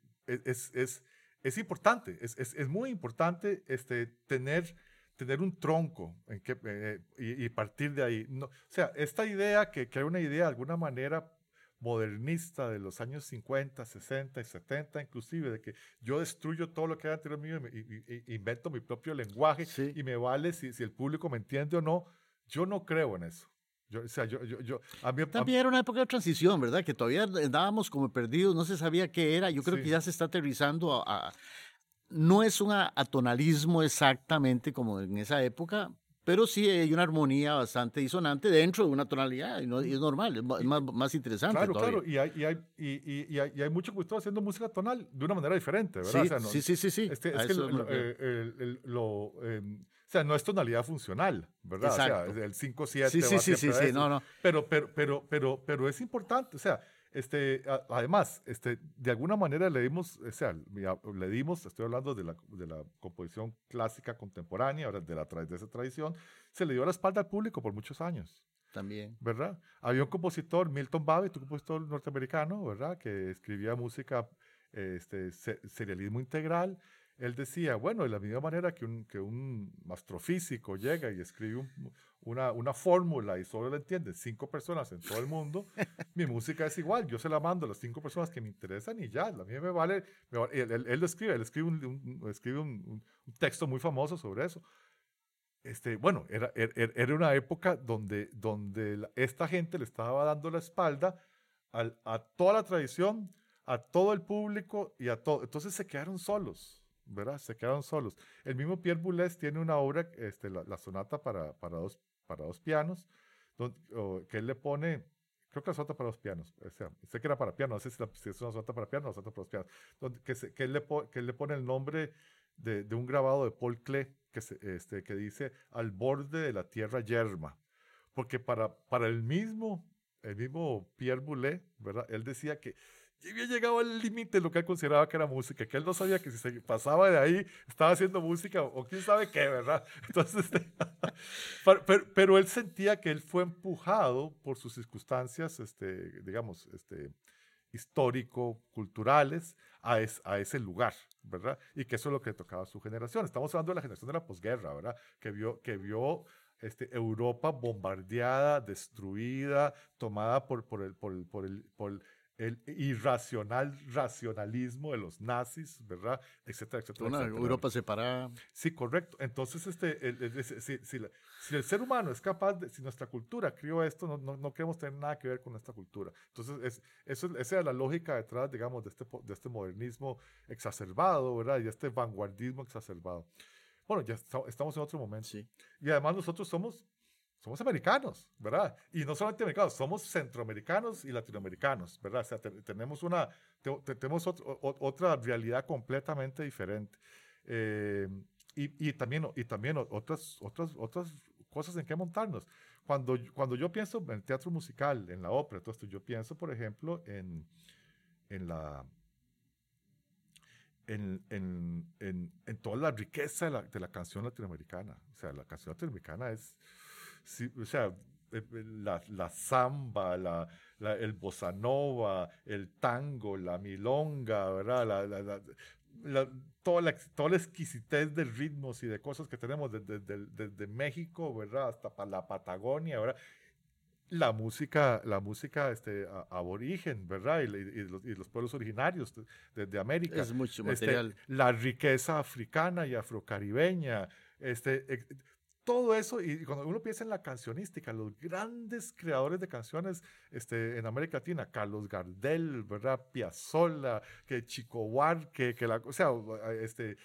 es, es, es, importante, es, es, muy importante este, tener, tener un tronco en que, eh, y, partir de ahí. No, o sea, esta idea, que, que hay una idea de alguna manera modernista de los años 50, 60 y 70 inclusive, de que yo destruyo todo lo que hay anterior mío y, invento mi propio lenguaje y me vale si, si, el público me entiende o no. Yo no creo en eso. Yo, o sea, yo, yo, yo a mí, También era una época de transición, ¿verdad? Que todavía andábamos como perdidos, no se sabía qué era. Yo creo que ya se está aterrizando a, No es un atonalismo exactamente como en esa época, pero sí hay una armonía bastante disonante dentro de una tonalidad, y, no, es normal, es más, más interesante. Claro, claro, y hay, y, hay, y, y, hay, y hay mucho que haciendo música tonal de una manera diferente, ¿verdad? Sí, sí, sí, sí, Este, es que lo, em, o sea, no es tonalidad funcional, ¿verdad? Exacto. O sea, el 5-7. Sí, sí, sí, sí, sí, no, no. Pero, pero, pero, pero, pero es importante, o sea, este, además, este, de alguna manera le dimos, o sea, le dimos, estoy hablando de la, de la composición clásica contemporánea, ahora de, la, de esa tradición, se le dio la espalda al público por muchos años. También. ¿Verdad? Había un compositor, Milton Babbitt, un compositor norteamericano, ¿verdad? Que escribía música, este, serialismo integral, él decía, bueno, de la misma manera que un, que un astrofísico llega y escribe una, una fórmula y solo la entienden cinco personas en todo el mundo, [LAUGHS] mi música es igual, yo se la mando a las cinco personas que me interesan y ya, a mí me vale, Él, lo escribe, él escribe, un, escribe un, texto muy famoso sobre eso. Este, bueno, era, era, era una época donde, donde esta gente le estaba dando la espalda a toda la tradición, a todo el público y a todo. Entonces se quedaron solos ¿verdad? Se quedaron solos. El mismo Pierre Boulez tiene una obra, este, la, sonata para, para, dos, para dos pianos, donde, que él le pone, creo que la sonata para dos pianos, o sea, sé que era para piano, no sé si, es una sonata para piano o sonata para dos pianos, donde, que, que, él le que él le pone el nombre de, de un grabado de Paul Klee que, se, este, que dice al borde de la tierra yerma, porque para, para el mismo, el mismo Pierre Boulez, ¿verdad? Él decía que y había llegado al límite de lo que él consideraba que era música, que él no sabía que si se pasaba de ahí estaba haciendo música o quién sabe qué, ¿verdad? [LAUGHS] Entonces, [LAUGHS] este, pero, él sentía que él fue empujado por sus circunstancias, este, digamos, este, histórico-culturales a, a ese lugar, ¿verdad? Y que eso es lo que tocaba a su generación. Estamos hablando de la generación de la posguerra, ¿verdad? Que vio, que vio este, Europa bombardeada, destruida, tomada por, por, el, por, el, por, el, por el irracional racionalismo de los nazis, ¿verdad? Etcétera, etcétera. Una Europa separada. Sí, correcto. Entonces, este, si, si, el ser humano es capaz de, si nuestra cultura crió esto, no, no, no, queremos tener nada que ver con nuestra cultura. Entonces, es, eso, esa es la lógica detrás, digamos, de este, de este modernismo exacerbado, ¿verdad? Y este vanguardismo exacerbado. Bueno, ya estamos en otro momento. Sí. Y además nosotros somos somos americanos, ¿verdad? Y no solamente americanos, somos centroamericanos y latinoamericanos, ¿verdad? O sea, tenemos una, tenemos otra realidad completamente diferente. Eh, y, y, también, y también otras, otras, otras cosas en que montarnos. Cuando, cuando yo pienso en el teatro musical, en la ópera, todo esto, yo pienso, por ejemplo, en, en la... En, en, en, en toda la riqueza de la, de la canción latinoamericana. O sea, la canción latinoamericana es, o sea, eh, eh, la, la samba, la, el bossa nova, el tango, la milonga, ¿verdad? La, toda, la, toda la exquisitez de ritmos y de cosas que tenemos desde, desde, México, ¿verdad? Hasta para la Patagonia, ¿verdad? La música, la música este, aborigen, ¿verdad? Y, los, pueblos originarios de, América. Es mucho este, material. la riqueza africana y afrocaribeña. Este, todo eso, y cuando uno piensa en la cancionística, los grandes creadores de canciones este, en América Latina, Carlos Gardel, ¿verdad? Piazzolla, que Chico Huarque, que la, o sea, este,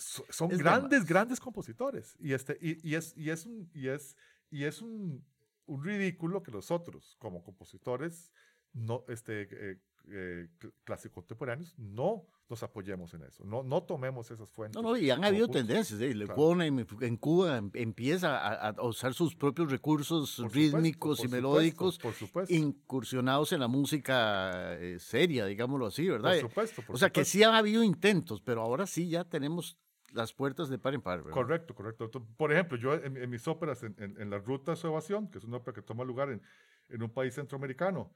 son grandes, grandes compositores. Y, este, y, es, y es, un, y es, y es un, un ridículo que nosotros, como compositores, no, este, eh, eh, clásicos contemporáneos, no nos apoyemos en eso, no, no tomemos esas fuentes. No, no, y han habido tendencias, ¿eh? en, Cuba em, empieza a, usar sus propios recursos rítmicos y melódicos, incursionados en la música eh, seria, digámoslo así, ¿verdad? Por supuesto, O sea que sí han habido intentos, pero ahora sí ya tenemos las puertas de par en par. ¿verdad? Correcto, correcto. Por ejemplo, yo en, mis óperas, en, en, La Ruta de su Evasión, que es una ópera que toma lugar en, en un país centroamericano,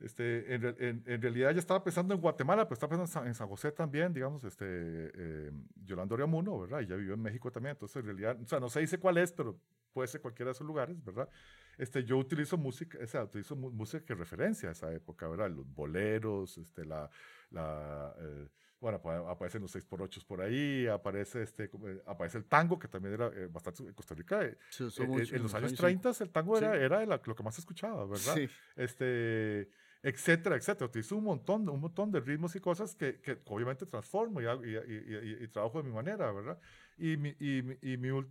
este, en, en, realidad ya estaba pensando en Guatemala, pero estaba pensando en San, José también, digamos, este, eh, Yolanda Oriamuno, ¿verdad? Y ya vivió en México también, entonces en realidad, o sea, no se dice cuál es, pero puede ser cualquiera de esos lugares, ¿verdad? Este, yo utilizo música, o sea, utilizo música que referencia a esa época, ¿verdad? Los boleros, este, la, la eh, bueno, aparecen los 6x8 por ahí, aparece, este, eh, aparece el tango, que también era eh, bastante en Costa Rica. en los años 30 el tango era, era lo que más se escuchaba, ¿verdad? Sí. Este, etcétera, etcétera. Utilizo un montón, un montón de ritmos y cosas que, que obviamente transformo y, y, y, trabajo de mi manera, ¿verdad? Y mi, y, mi,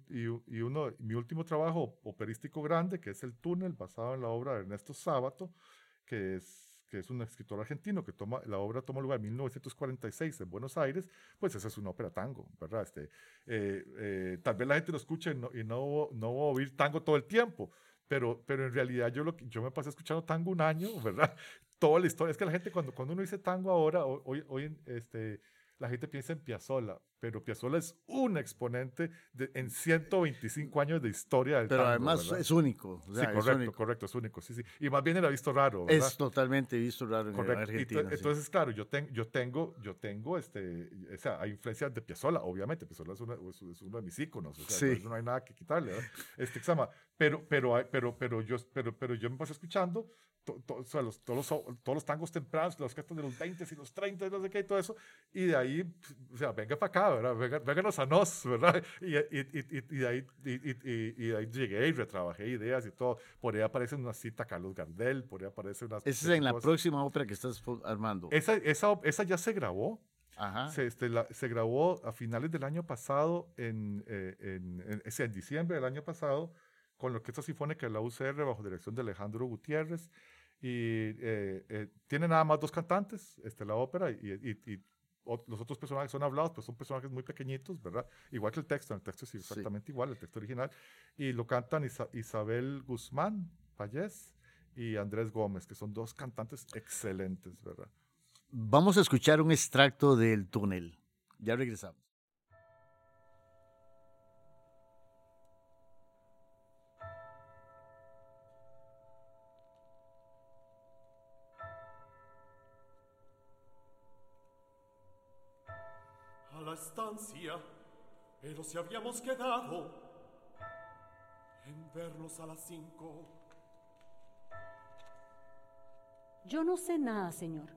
y, uno, mi último trabajo operístico grande, que es El Túnel, basado en la obra de Ernesto Sábato, que es que es un escritor argentino que toma, la obra toma lugar en 1946 en Buenos Aires, pues esa es una ópera tango, ¿verdad? Este, eh, eh, tal vez la gente lo escuche y no, y no, no va a oír tango todo el tiempo, pero, pero en realidad yo, lo, yo me pasé escuchando tango un año, ¿verdad? [LAUGHS] Toda la historia. Es que la gente cuando, cuando uno dice tango ahora, hoy, hoy este, la gente piensa en Piazzolla, pero Piazzolla es un exponente de, en 125 años de historia del Pero además es único. sí, correcto, correcto, es único, sí, sí. Y más bien era visto raro, ¿verdad? Es totalmente visto raro en Argentina. Entonces, claro, yo, yo tengo, yo tengo, este, o sea, hay influencias de Piazzolla, obviamente, Piazzolla es, es, uno de mis íconos, o sea, no hay nada que quitarle, ¿verdad? Este, pero, pero, pero, pero, yo, pero, pero yo me pasé escuchando o sea, los, todos, los, todos los tangos tempranos, los orquestas de los 20 y los 30 y no sé qué y todo eso, y de ahí, o sea, venga para acá, ¿verdad? Venga, vénganos a nos, ¿verdad? Y, y, y, y ahí, y, ahí llegué y retrabajé ideas y todo. Por ahí aparece una cita Carlos Gardel, por ahí aparece una... Esa es en la próxima ópera que estás armando. Esa, esa, esa ya se grabó. Ajá. Se, este, la, se grabó a finales del año pasado, en, eh, en, en, en, diciembre del año pasado, con la Orquesta Sinfónica de la UCR bajo dirección de Alejandro Gutiérrez. Y eh, eh, tiene nada más dos cantantes, este, la ópera, y, y, los otros personajes son hablados, pero son personajes muy pequeñitos, ¿verdad? Igual que el texto, el texto es exactamente igual, el texto original. Y lo cantan Isabel Guzmán Payés y Andrés Gómez, que son dos cantantes excelentes, ¿verdad? Vamos a escuchar un extracto del túnel. Ya regresamos. La estancia, pero si habíamos quedado en vernos a las cinco. Yo no sé nada, señor.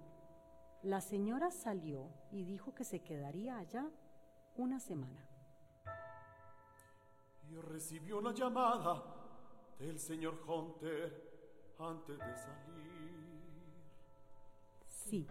La señora salió y dijo que se quedaría allá una semana. Y recibió una llamada del señor Hunter antes de salir. Sí.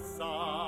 passar.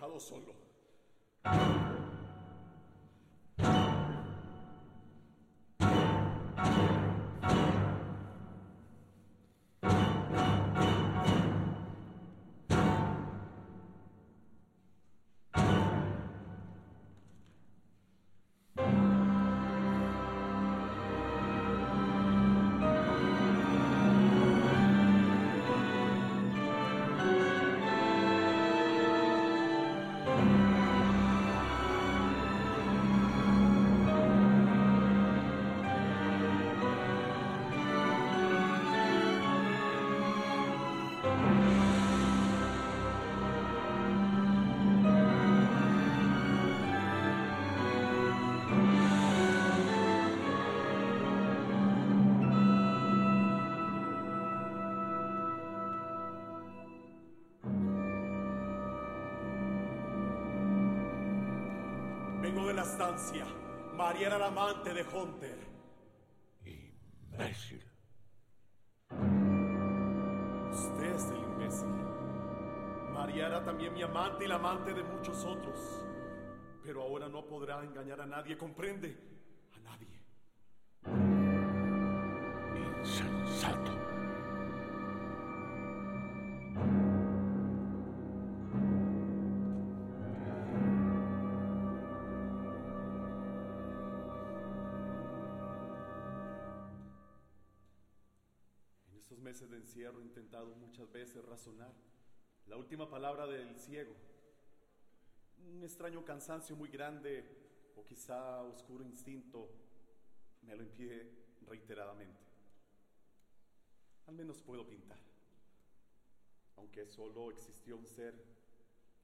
De la estancia. María era la amante de Hunter. Imbécil. Usted es el imbécil. María era también mi amante y la amante de muchos otros. Pero ahora no podrá engañar a nadie, ¿comprende? Encierro intentado muchas veces razonar. La última palabra del ciego. Un extraño cansancio muy grande o quizá oscuro instinto me lo impide reiteradamente. Al menos puedo pintar, aunque solo existió un ser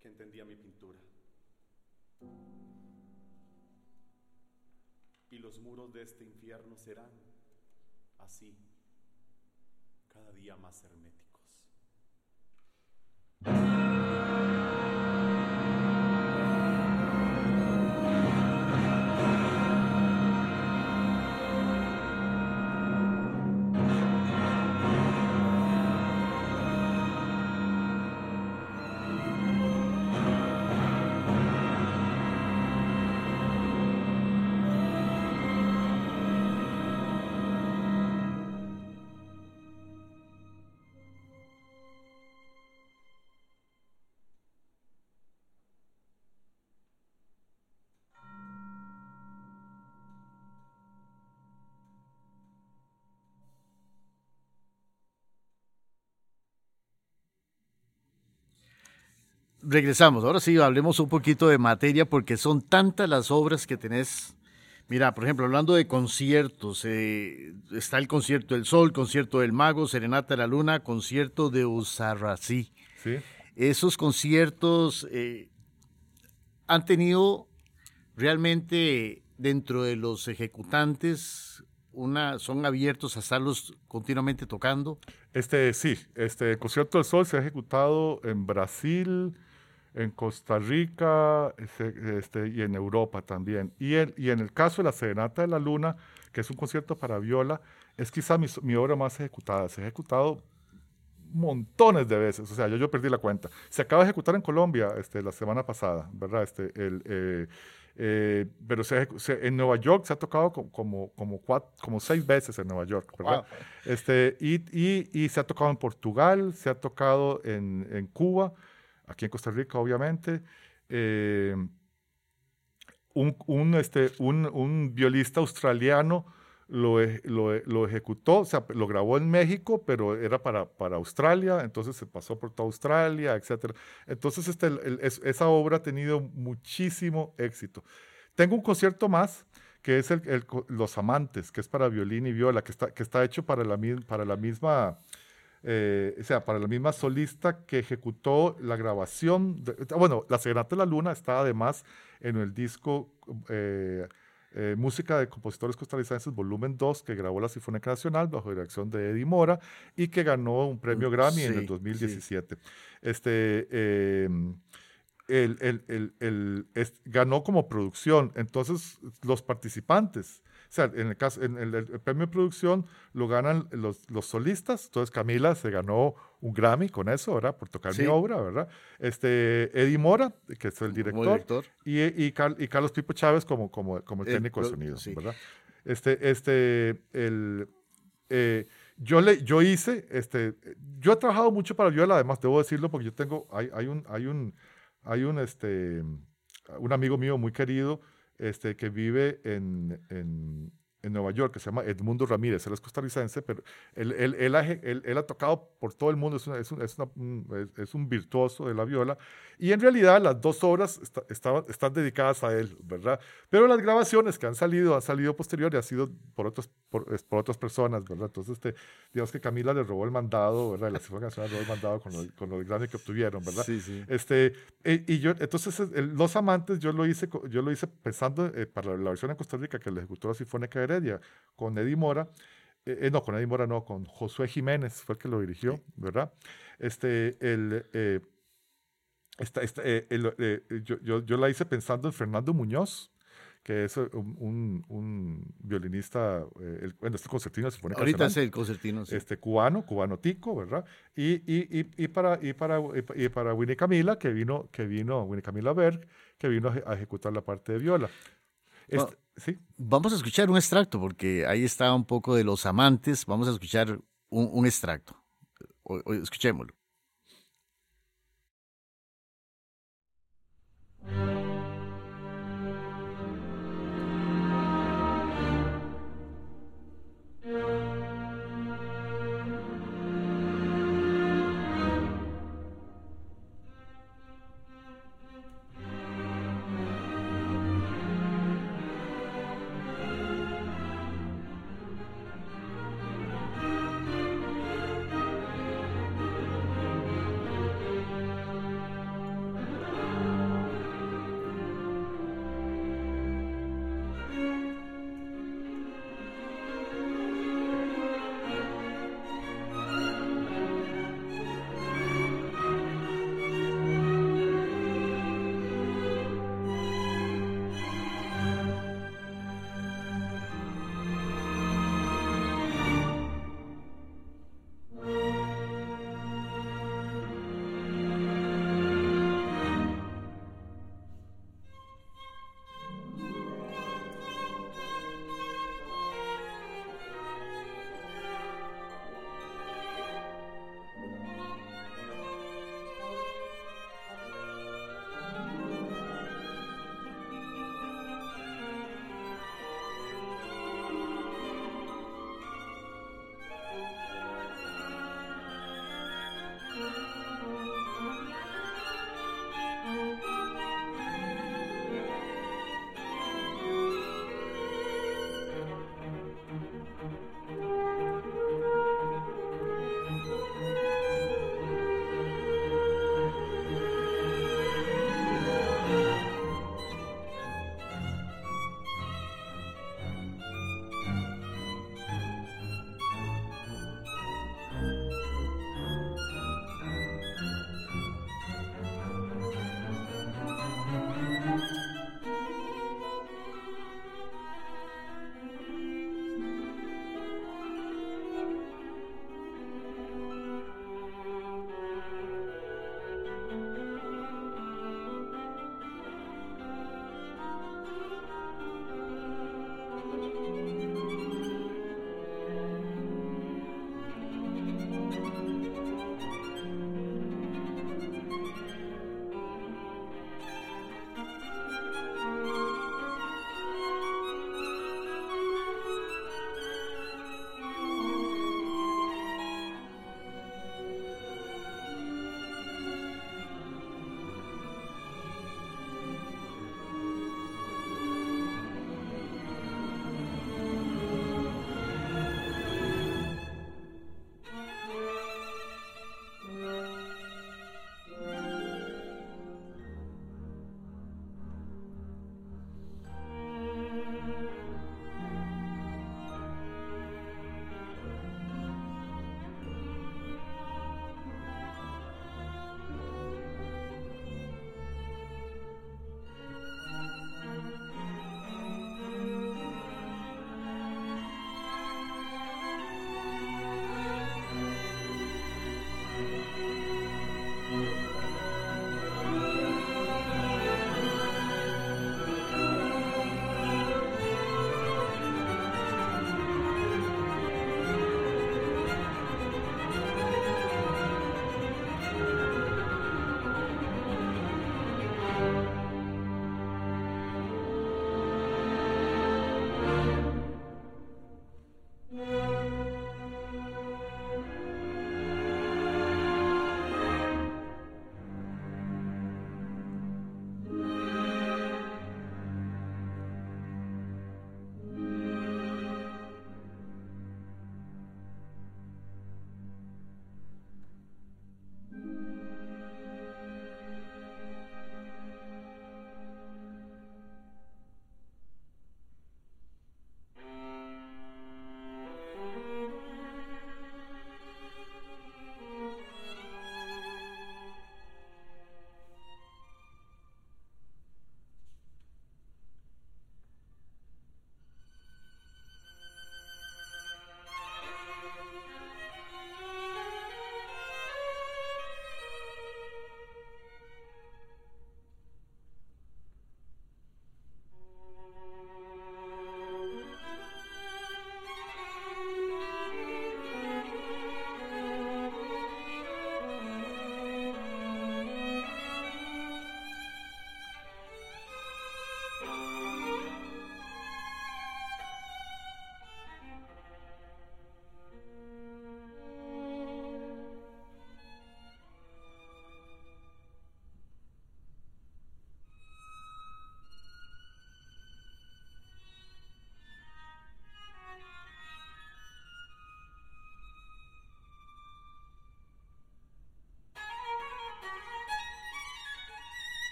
que entendía mi pintura. Y los muros de este infierno serán así cada día más hermético. Regresamos. Ahora sí, hablemos un poquito de materia porque son tantas las obras que tenés. Mira, por ejemplo, hablando de conciertos, eh, está el concierto del Sol, concierto del Mago, Serenata de la Luna, concierto de Usarrací. Sí. Esos conciertos eh, han tenido realmente dentro de los ejecutantes una, son abiertos a estarlos continuamente tocando. Este sí, este concierto del Sol se ha ejecutado en Brasil, en Costa Rica este, y en Europa también. Y, y en el caso de la Serenata de la Luna, que es un concierto para viola, es quizá mi, mi obra más ejecutada. Se ha ejecutado montones de veces, o sea, yo, yo perdí la cuenta. Se acaba de ejecutar en Colombia este, la semana pasada, ¿verdad? Este, el, eh, eh, pero se, en Nueva York se ha tocado como, como, cuatro, como seis veces en Nueva York, ¿verdad? Este, y, y, y, se ha tocado en Portugal, se ha tocado en, en Cuba, aquí en Costa Rica, obviamente. Eh, este, un, violista australiano lo, e, e, lo, ejecutó, o sea, lo grabó en México, pero era para, Australia, entonces se pasó por toda Australia, etc. Entonces este, esa obra ha tenido muchísimo éxito. Tengo un concierto más, que es el, Los Amantes, que es para violín y viola, que está, hecho para la misma... Eh, o sea, para la misma solista que ejecutó la grabación, bueno, La Serenata de la Luna está además en el disco eh, eh, música de compositores costarricenses, volumen 2, que grabó la Sinfónica Nacional bajo dirección de Eddie Mora y que ganó un premio Grammy en el 2017. Este, em, el, el, ganó como producción, entonces los participantes sea, en el, caso, en el, premio de producción lo ganan los, los, solistas. Entonces Camila se ganó un Grammy con eso, ¿verdad? Por tocar mi obra, ¿verdad? Este, Eddie Mora, que es el director. Y, y, Carlos Pipo Chávez como, como, como el técnico de sonido, ¿verdad? Este, este, el... Eh, yo, le, yo hice, este, yo he trabajado mucho para viola, además debo decirlo porque yo tengo, hay, hay un, hay un, hay un, este, un amigo mío muy querido este, que vive en, en, en Nueva York, que se llama Edmundo Ramírez, él es costarricense, pero él, él, él, ha, él ha, tocado por todo el mundo, es, es, un, es, es, un, virtuoso de la viola, y en realidad las dos obras estaban, están dedicadas a él, ¿verdad? Pero las grabaciones que han salido, han salido posterior y han sido por, otros, por, por, otras personas, ¿verdad? Entonces, este, digamos que Camila le robó el mandado, ¿verdad? La Sinfónica Nacional robó el mandado con lo, con lo grande que obtuvieron, ¿verdad? Sí, sí. Este, e, y yo, entonces, Los Amantes, yo lo hice, yo lo hice pensando eh, para la versión en Costa Rica que le ejecutó la Sinfónica Heredia con Eddie Mora, eh, eh, no, con Eddie Mora no, con Josué Jiménez fue el que lo dirigió, ¿verdad? Este, el, eh, esta, esta, yo, yo, yo, la hice pensando en Fernando Muñoz, que es un, un violinista, el, bueno, este concertino Sinfónica Ahorita es el concertino, sí. Este cubano, cubano tico, ¿verdad? Y, y, y, y, para, y, para, y para Winnie Camila, que vino, que vino, Winnie Camila Berg, que vino a ejecutar la parte de viola. Este, ¿sí? Vamos a escuchar un extracto, porque ahí está un poco de los amantes. Vamos a escuchar un, extracto. O, escuchémoslo.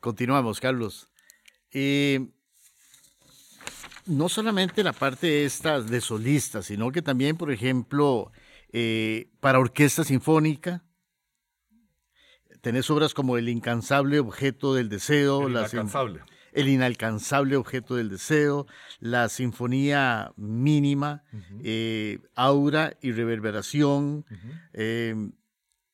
Continuamos, Carlos. Eh, no solamente la parte esta de solista, sino que también, por ejemplo, eh, para orquesta sinfónica, tenés obras como El incansable objeto del deseo, El inalcanzable. El inalcanzable objeto del deseo, la sinfonía mínima, eh, aura y reverberación.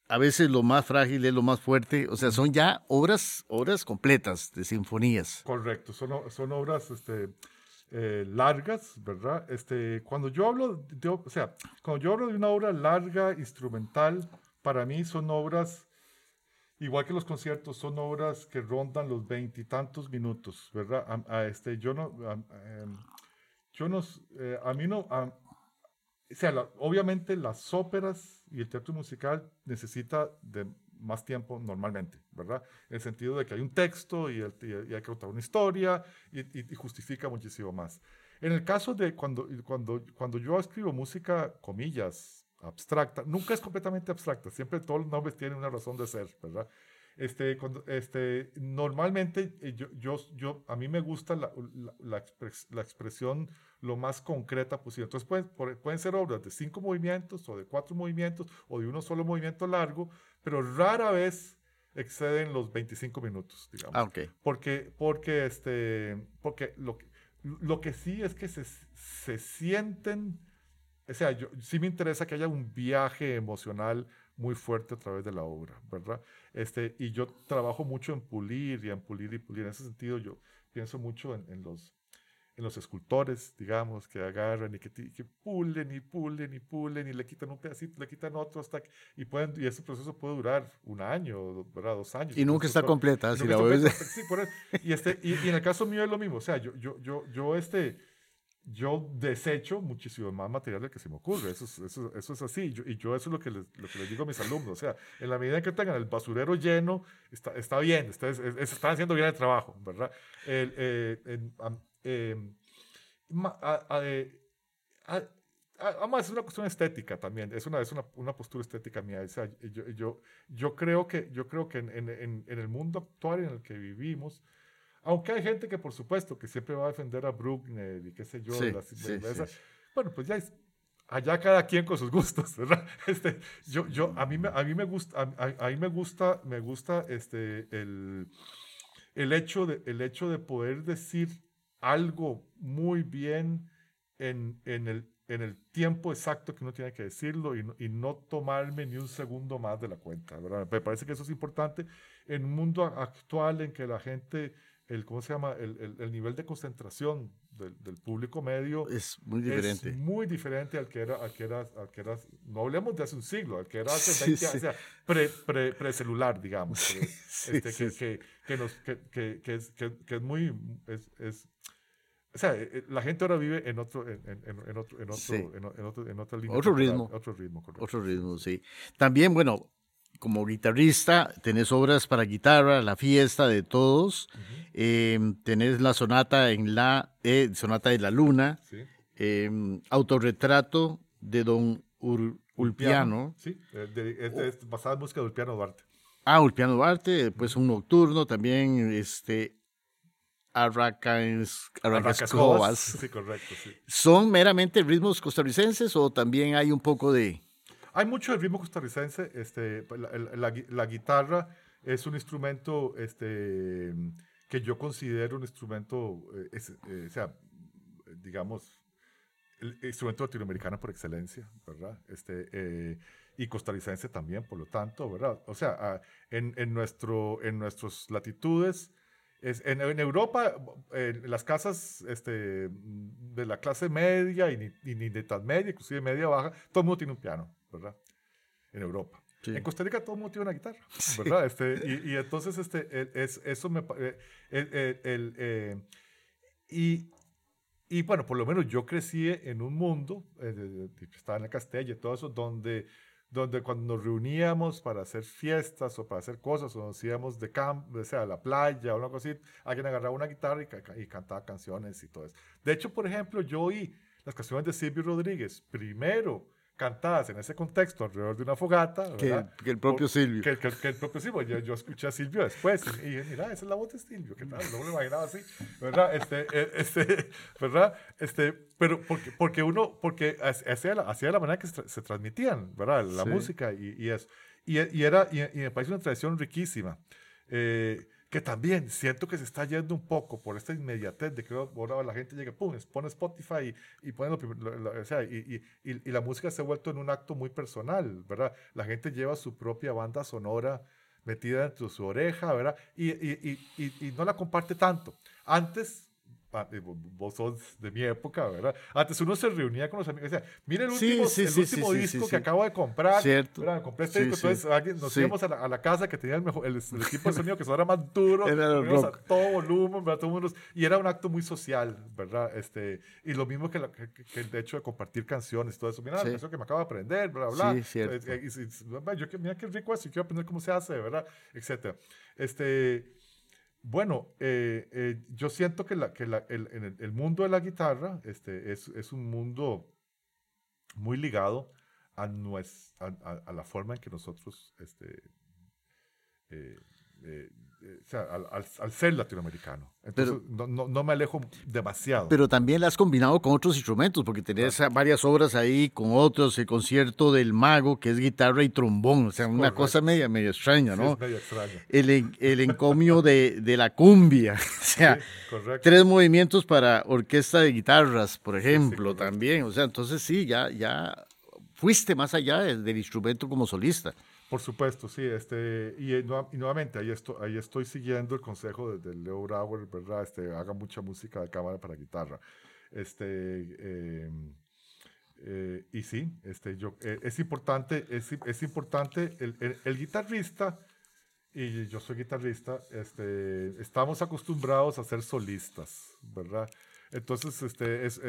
A veces lo más frágil es lo más fuerte. O sea, son ya obras, obras completas de sinfonías. Correcto, son, son obras este, eh, largas, ¿verdad? Este, cuando yo hablo de, o sea, cuando yo hablo de una obra larga, instrumental, para mí son obras, igual que los conciertos, son obras que rondan los veintitantos minutos, ¿verdad? A, a este, yo no, a, em, yo no, eh, a mí no, a- o sea, obviamente las óperas y el teatro musical necesita de más tiempo normalmente, ¿verdad? En el sentido de que hay un texto y, el- hay que contar una historia y, y- y justifica muchísimo más. En el caso de cuando, cuando, cuando yo escribo música, comillas, abstracta, nunca es completamente abstracta, siempre todos los nombres tienen una razón de ser, ¿verdad? Este, cuando, este, normalmente eh, yo, yo, yo, a mí me gusta la, la, la expres- la expresión lo más concreta posible. Entonces pueden, pueden ser obras de cinco movimientos o de cuatro movimientos o de uno solo movimiento largo, pero rara vez exceden los 25 minutos, digamos. Ah, ok. Porque, porque, este, porque lo, que- lo que sí es que se, se sienten, o sea, yo, sí me interesa que haya un viaje emocional muy fuerte a través de la obra, ¿verdad? Este, y yo trabajo mucho en pulir y en pulir y pulir. En ese sentido, yo pienso mucho en, en los, en los escultores, digamos, que agarran y que, que pulen y pulen y pulen y le quitan un pedacito, le quitan otro hasta que, y pueden y ese proceso puede durar un año, ¿verdad? Dos años. Y nunca está completa. y Si la ves- sí, y, este, y, y en el caso mío es lo mismo, o sea, yo, yo, yo, yo, este, yo desecho muchísimo más material del que se me ocurre, eso es, eso, eso es así, yo- y yo eso es lo que, les, lo que les digo a mis alumnos, o sea, en la medida que tengan el basurero lleno, está, está bien, está, es- es- están haciendo bien el trabajo, ¿verdad? El, eh, am- em, eh, Además, es una cuestión estética también, es una, es una, una postura estética mía. O sea, yo, yo, yo creo que, yo creo que en, en- en el mundo actual en el que vivimos, aunque hay gente que por supuesto que siempre va a defender a Bruckner y qué sé yo, Sí, las- sí, esa- sí, bueno, pues ya es, allá cada quien con sus [LAUGHS] gustos, ¿verdad? Este, yo, yo, a mí, me- a mí me gusta, a, a- mí me gusta, me gusta este, el, el, hecho de, el hecho de poder decir algo muy bien en, en, el, en el tiempo exacto que uno tiene que decirlo y no, y no tomarme ni un segundo más de la cuenta, ¿verdad? Me parece que eso es importante en un mundo actual en que la gente, el, ¿cómo se llama? El, el- el nivel de concentración del, del público medio Es muy diferente. es muy diferente al que era, al que era, al que era, no hablemos de hace un siglo, al que era hace Sí, 20 sí. años, o sea, pre, pre, precelular, digamos. Sí, sí, este, que, sí. que, que, nos, que, que, que es, que, es muy, es, es, o sea, eh, la gente ahora vive en otro, en, en, en- otro, en otro, Sí. en, otro, en otra línea Otro ritmo. Otro ritmo, correcto. Otro ritmo, sí. También, bueno, como guitarrista, tenés obras para guitarra, La Fiesta de Todos, eh, tenés la sonata en la, eh, sonata de la luna, Sí. eh, autorretrato de Don Ur- Ulpiano. Sí, de- es, es basada en música de Ulpiano Duarte. Ah, Ulpiano Duarte, después un nocturno también, este, Arracas, Arracascobas. Sí, correcto, sí. ¿Son meramente ritmos costarricenses o también hay un poco de... Hay mucho del ritmo costarricense. Este, la, el- la gui- la guitarra es un instrumento este, que yo considero un instrumento, eh, es- eh, o sea, digamos, el instrumento latinoamericano por excelencia, ¿verdad? Este, eh, y costarricense también, por lo tanto, ¿verdad? O sea, ah, en, en, nuestro, en nuestras latitudes, es, en, en Europa, en las casas este, de la clase media y ni, ni de tan media, inclusive media baja, todo el mundo tiene un piano, ¿verdad? En Europa. Sí. En Costa Rica todo el mundo tiene una guitarra, [LAUGHS] ¿verdad? Este, y, y entonces este, el- es, eso me... eh, el- el- el, eh, y, y bueno, por lo menos yo crecí en un mundo, eh, estaba en el Castella y todo eso, donde, donde cuando nos reuníamos para hacer fiestas o para hacer cosas, o nos íbamos de campo, o sea, a la playa o algo así, alguien agarraba una guitarra y, y cantaba canciones y todo eso. De hecho, por ejemplo, yo oí las canciones de Silvio Rodríguez primero cantadas en ese contexto alrededor de una fogata. Que, que el propio Silvio. Que, que, que, el propio Silvio. Yo, yo, escuché a Silvio después y, dije, mira, esa es la voz de Silvio. ¿Qué tal? No me lo imaginaba así. ¿Verdad? Este, eh, este, [LAUGHS] ¿verdad? Este, pero porque, porque uno, porque hacía la, hacía la manera que se, se transmitían, ¿verdad? La sí. música y, y, eso. Y, y era, y, y, me parece una tradición riquísima. Eh, que también siento que se está yendo un poco por esta inmediatez de que ahora la gente llega, pum, pone Spotify y, y pone lo, lo, lo, o sea, y, y, y, la música se ha vuelto en un acto muy personal, ¿verdad? La gente lleva su propia banda sonora metida dentro de su oreja, ¿verdad? Y, no la comparte tanto. Antes vos sos de mi época, ¿verdad? Antes uno se reunía con los amigos y decía, mira el último, sí, sí, el sí, último disco que acabo de comprar. Cierto. ¿verdad? Compré este disco, entonces alguien, nos íbamos a la, a la, casa que tenía el, mejor, el, el equipo de sonido que sonara más duro, [LAUGHS] era el rock. a todo volumen, ¿verdad? Todo mundo, y era un acto muy social, ¿verdad? Este, y lo mismo que, la, que, que el hecho de compartir canciones, todo eso. Mira, la canción que me acabo de aprender, bla, bla. Sí, cierto. Y, y, y, yo, mira qué rico eso, quiero aprender cómo se hace, ¿verdad? Etcétera. Este, bueno, eh, eh, yo siento que, el, mundo de la guitarra este, es, un mundo muy ligado a, la forma en que nosotros este, eh, o sea, al, al, al, ser latinoamericano. Entonces, pero, no, no, no, me alejo demasiado. Pero también la has combinado con otros instrumentos, porque tenés claro. varias obras ahí con otros, el concierto del mago, que es guitarra y trombón, o sea, una Correcto. cosa media, media extraña, ¿no? Sí, es media extraña. El, el encomio de, de, la cumbia, [LAUGHS] o sea, sí, tres movimientos para orquesta de guitarras, por ejemplo, sí, también, o sea, entonces sí, ya, ya fuiste más allá del, del instrumento como solista. Por supuesto, sí. Este, y, y, nuevamente, ahí, estoy, siguiendo el consejo de, Leo Brauer, ¿verdad? Este, haga mucha música de cámara para guitarra. Este, eh, eh, y sí, este, yo, eh, es importante, es, es importante el, el, el, guitarrista, y yo soy guitarrista, este, estamos acostumbrados a ser solistas, ¿verdad? Entonces, este, es,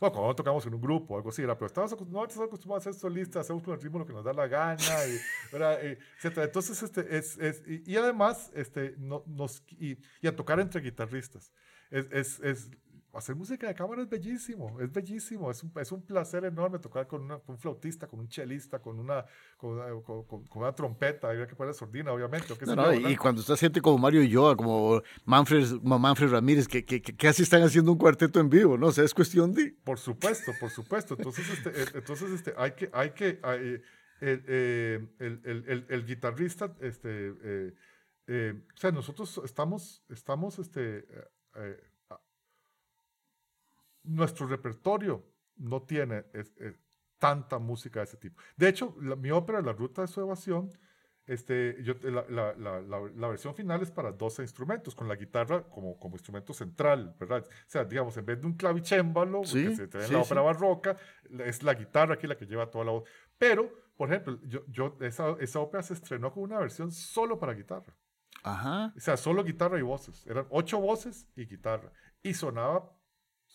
bueno, cuando tocamos en un grupo o algo así, pero estamos no estamos acostumbrados a ser solistas, hacemos con el ritmo lo que nos da la gana, y. [LAUGHS] Y, etc. Entonces, este, es, es y, y, además, este, no, nos, y, y, a tocar entre guitarristas. Es, es, es, hacer música de cámara es bellísimo, es bellísimo, es un, es un placer enorme tocar con, una, con, un flautista, con un chelista, con una, con una, con, con una trompeta, había que poner sordina, obviamente. No, no, y cuando está gente como Mario y yo, como Manfred, Manfred Ramírez, que, que, que, casi están haciendo un cuarteto en vivo, ¿no? O sea, es cuestión de... Por supuesto, por supuesto. Entonces, este, entonces este, hay que... Hay que hay, el, eh, el, el, el, el, guitarrista, este, eh, eh, o sea, nosotros estamos, estamos, este, eh, nuestro repertorio no tiene es, es, tanta música de ese tipo. De hecho, la, mi ópera, La Ruta de su Evasión, este, yo, la, la, la, versión final es para 12 instrumentos, con la guitarra como, como instrumento central, ¿verdad? O sea, digamos, en vez de un clavicémbalo, sí, que se en la ópera sí. barroca, es la guitarra aquí la que lleva toda la voz. Pero, por ejemplo, yo, yo, esa, esa ópera se estrenó con una versión solo para guitarra. Ajá. O sea, solo guitarra y voces. Eran ocho voces y guitarra. Y sonaba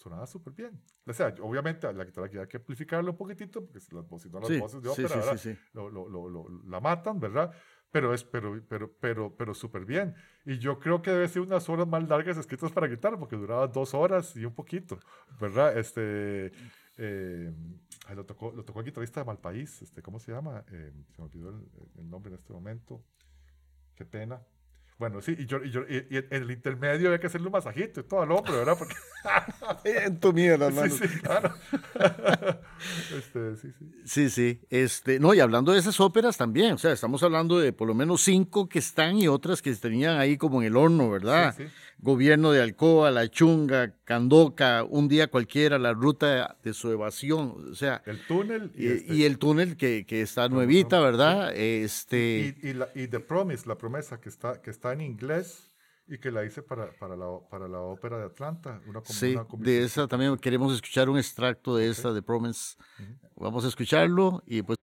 sonaba súper bien. O sea, obviamente la guitarra había que amplificarlo un poquitito, porque si, las, si no las sí, voces de ópera sí, sí, lo, lo, lo, la matan, ¿verdad? Pero es pero, pero, pero, pero súper bien. Y yo creo que debe ser unas horas más largas escritas para guitarra, porque duraba dos horas y un poquito, ¿verdad? Este, eh, lo, tocó, lo tocó el guitarrista de Malpaís, este, ¿cómo se llama? Eh, se me olvidó el, el nombre en este momento. Qué pena. Bueno, sí, y, yo, y, yo, y, y, en el intermedio había que hacerle un masajito y todo al hombre, ¿verdad? Porque... [LAUGHS] en tu mierda, hermano. Sí, sí, claro. [LAUGHS] este, sí, sí. Sí, sí. Este, no, y hablando de esas óperas también, o sea, estamos hablando de por lo menos cinco que están y otras que tenían ahí como en el horno, ¿verdad? Sí, sí. Gobierno de Alcoa, La Chunga, Candoca, Un Día Cualquiera, La Ruta de su Evasión, o sea... El túnel. Y, este, y el túnel que, que está nuevita, ¿verdad? Sí. Este... Y, y, la, y The Promise, La Promesa, que está, que está en inglés y que la hice para, para, la, para la ópera de Atlanta. Una, sí, una de esa también queremos escuchar un extracto de okay. esta, The Promise. Uh -huh. Vamos a escucharlo y pues...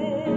me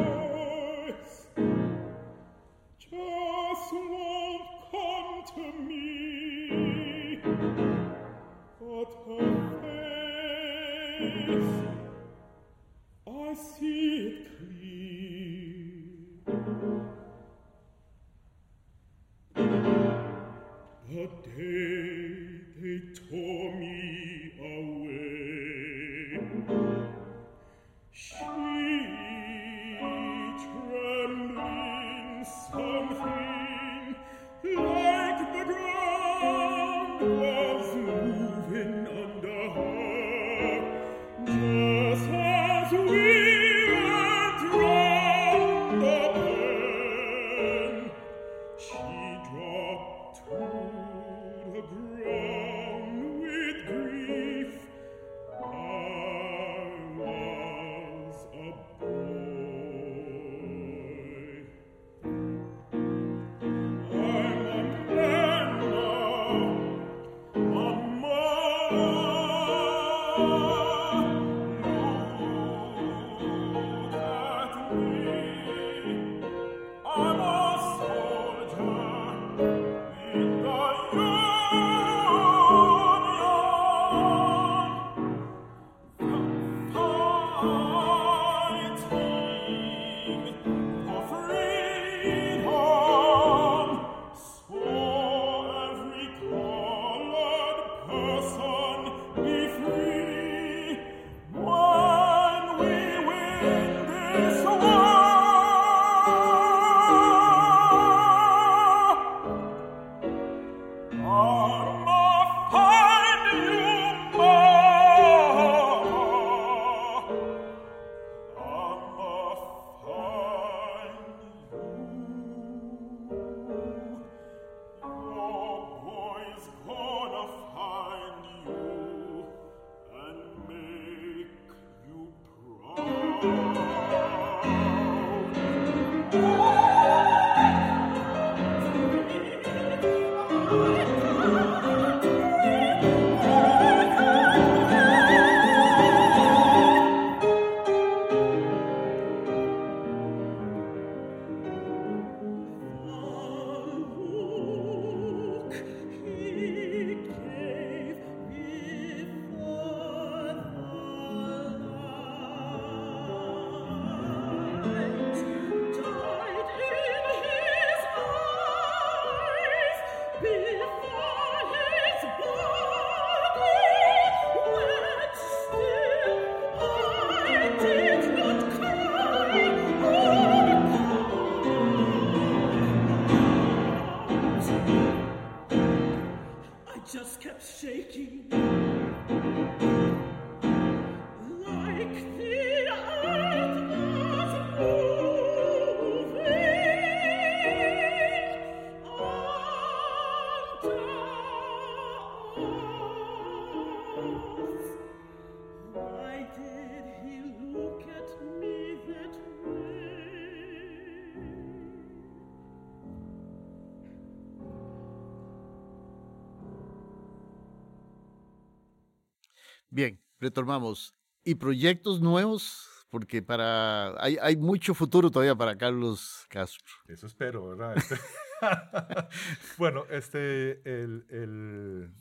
retomamos. ¿Y proyectos nuevos? Porque para hay, hay mucho futuro todavía para Carlos Castro. Eso espero, ¿verdad? Este, [LAUGHS] bueno, este, el, el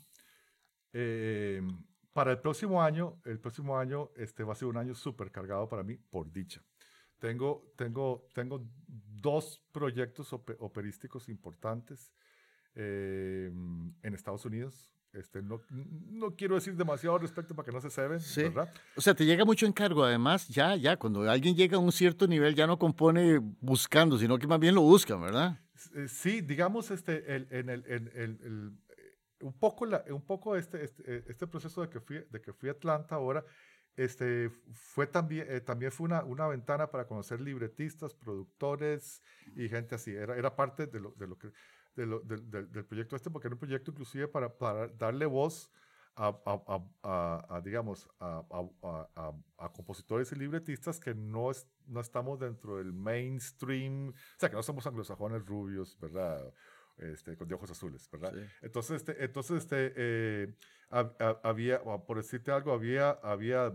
eh, para el próximo año, el próximo año este, va a ser un año súper cargado para mí, por dicha. Tengo, tengo, tengo dos proyectos operísticos importantes eh, en Estados Unidos. Este, no, no, quiero decir demasiado al respecto para que no se ceben, ¿verdad? O sea, te llega mucho encargo, además, ya, ya, cuando alguien llega a un cierto nivel ya no compone buscando, sino que más bien lo buscan, ¿verdad? Eh, sí, digamos, este, el, en el, el, el, eh, un poco, la, un poco este, este, eh, este, proceso de que, fui, de que fui a Atlanta ahora, este, fue también, también fue una, una ventana para conocer libretistas, productores y gente así. Era, era parte de lo, de lo que del proyecto este, porque era un proyecto inclusive para, para darle voz a, a, a, digamos, a, compositores y libretistas que no, es, no estamos dentro del mainstream, o sea, que no somos anglosajones rubios, ¿verdad? Este, con de ojos azules, ¿verdad? Entonces, este, entonces este, eh, había, por decirte algo, había, había,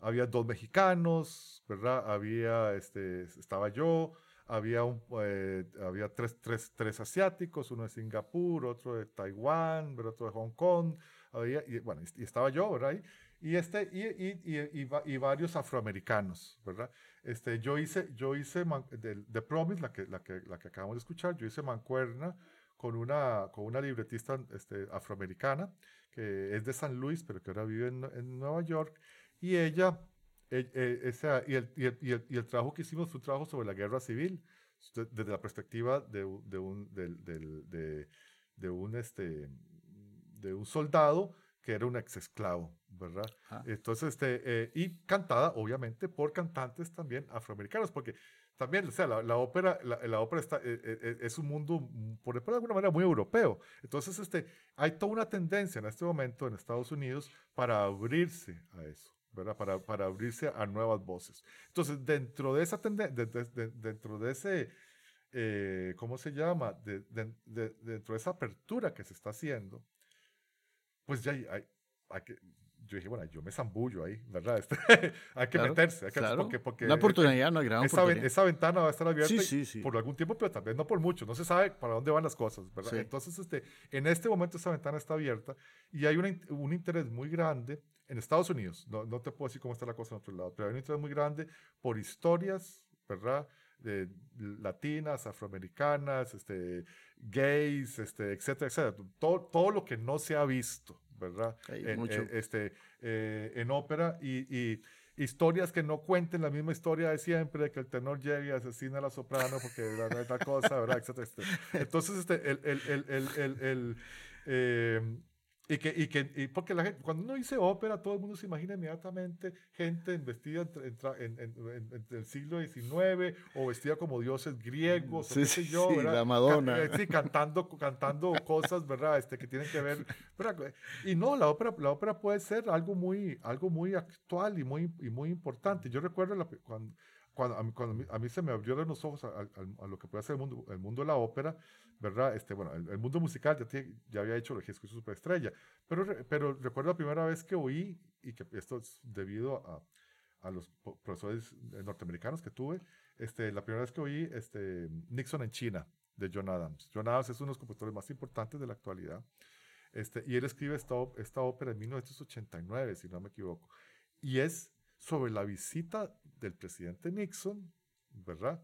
había dos mexicanos, ¿verdad? Había, este, estaba yo, había, un, eh, había tres, tres, tres, asiáticos, uno de Singapur, otro de Taiwán, otro de Hong Kong, había, y, bueno, y estaba yo, ¿verdad? Y, este, y, y, y, varios afroamericanos, ¿verdad? Este, yo hice, yo hice de, de, Promise, la que, la, que, la que acabamos de escuchar, yo hice mancuerna con una, con una libretista este, afroamericana que es de San Luis, pero que ahora vive en, en Nueva York, y ella, e, e, esa, y, el, y, el, y, el, trabajo que hicimos fue un trabajo sobre la guerra civil, desde la perspectiva de, de un, de, de, de, un, este, de un soldado que era un ex esclavo, ¿verdad? Ah. Entonces, este, eh, y cantada, obviamente, por cantantes también afroamericanos, porque también, o sea, la, ópera, la, ópera está, eh, eh, es un mundo, por decirlo de alguna manera, muy europeo. Entonces, este, hay toda una tendencia en este momento en Estados Unidos para abrirse a eso. ¿Verdad? Para, para abrirse a nuevas voces. Entonces, dentro de esa tendencia, dentro de ese, ¿cómo se llama? dentro de esa apertura que se está haciendo, pues ya hay, hay, que, yo dije, bueno, yo me zambullo ahí, ¿verdad? Este, [LAUGHS] hay que meterse. Hay que, claro. porque, porque, una oportunidad, una gran esa, oportunidad. Esa ventana va a estar abierta por algún tiempo, pero también no por mucho. No se sabe para dónde van las cosas, ¿verdad? Entonces, este, en este momento esa ventana está abierta y hay una, un interés muy grande en Estados Unidos. No, no te puedo decir cómo está la cosa en otro lado, pero hay un interés muy grande por historias, ¿verdad? De, latinas, afroamericanas, este, gays, este, etcétera, etcétera. Todo, todo lo que no se ha visto, ¿verdad? en, mucho. Eh, este, eh, en ópera y, historias que no cuenten la misma historia de siempre, de que el tenor llega y asesina a la soprano porque la, la cosa, ¿verdad? Etcétera, etcétera. [LAUGHS] Entonces, este, el, el, el, el eh, y que, y que y porque la gente, cuando uno dice ópera, todo el mundo se imagina inmediatamente gente vestida en, en, el siglo XIX o vestida como dioses griegos, sí, o qué sé yo, sí, la Madonna. Eh, sí, cantando, [LAUGHS] cantando cosas, ¿verdad? Este, que tienen que ver. Y no, la ópera, la ópera puede ser algo muy, algo muy actual y muy, y muy importante. Yo recuerdo la, cuando, cuando, a cuando a mí se me abrieron los ojos a, a, lo que puede ser el mundo, el mundo de la ópera, ¿verdad? Este, bueno, el, mundo musical ya, ya había hecho Regis su Superestrella, pero, pero recuerdo la primera vez que oí, y que esto es debido a, a los profesores norteamericanos que tuve, este, la primera vez que oí este, Nixon en China, de John Adams. John Adams es uno de los compositores más importantes de la actualidad, este, y él escribe esta, esta ópera en 1989, si no me equivoco, y es sobre la visita del presidente Nixon, ¿verdad?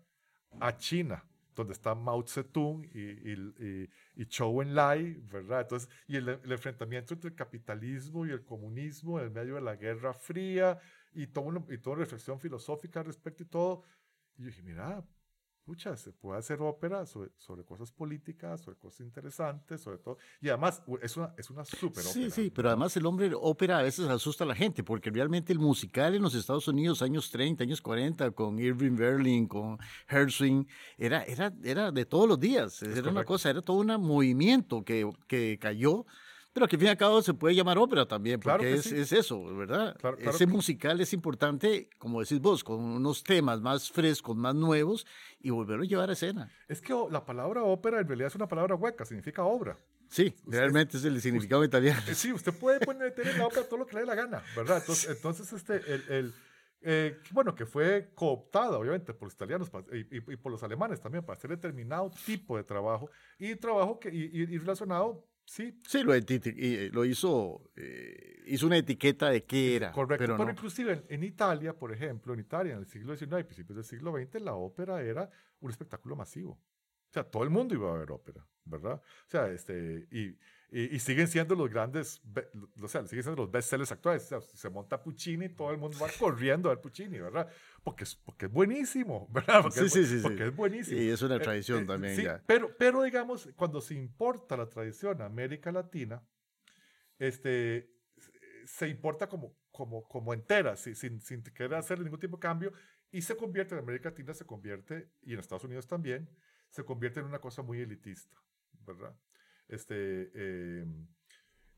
A China, donde está Mao Zedong y, y, y, Zhou Enlai, ¿verdad? Entonces, y el, enfrentamiento entre el capitalismo y el comunismo en medio de la Guerra Fría y, todo, y toda reflexión filosófica al respecto y todo. Y yo dije, mira, Escucha, se puede hacer ópera sobre, sobre, cosas políticas, sobre cosas interesantes, sobre todo. Y además es una, es una súper ópera. Sí, sí, pero además el hombre ópera a veces asusta a la gente, porque realmente el musical en los Estados Unidos, años 30, años 40, con Irving Berlin, con Herzing, era, era, era de todos los días. era una cosa, era todo un movimiento que, que cayó pero que al fin y al cabo se puede llamar ópera también, porque es, es, eso, ¿verdad? Ese musical es importante, como decís vos, con unos temas más frescos, más nuevos, y volverlo a llevar a escena. Es que la palabra ópera en realidad es una palabra hueca, significa obra. Sí, realmente es el significado italiano. Eh, sí, usted puede poner en la ópera todo lo que le dé la gana, ¿verdad? Entonces, [LAUGHS] entonces este, el, el eh, bueno, que fue cooptada obviamente por los italianos y, y, por los alemanes también para hacer determinado tipo de trabajo y trabajo que, y, y relacionado Sí. Sí, lo, eh, lo hizo, eh, hizo una etiqueta de qué era. Correcto, pero, inclusive en, Italia, por ejemplo, en Italia, en el siglo XIX y principios del siglo XX, la ópera era un espectáculo masivo. O sea, todo el mundo iba a ver ópera, ¿verdad? O sea, este, y, y, siguen siendo los grandes, o sea, siguen siendo los bestsellers actuales. O sea, se monta Puccini, todo el mundo va corriendo a ver Puccini, ¿verdad? Porque es, porque es buenísimo, [LAUGHS] ¿verdad? Porque, sí, es, sí, sí, porque es buenísimo. Y es una eh, tradición eh, también. Sí, ya. Pero, pero digamos, cuando se importa la tradición a América Latina, este, se importa como, como, como entera, sin, sin querer hacer ningún tipo de cambio, y se convierte en América Latina, se convierte, y en Estados Unidos también, se convierte en una cosa muy elitista, ¿verdad? Este, eh,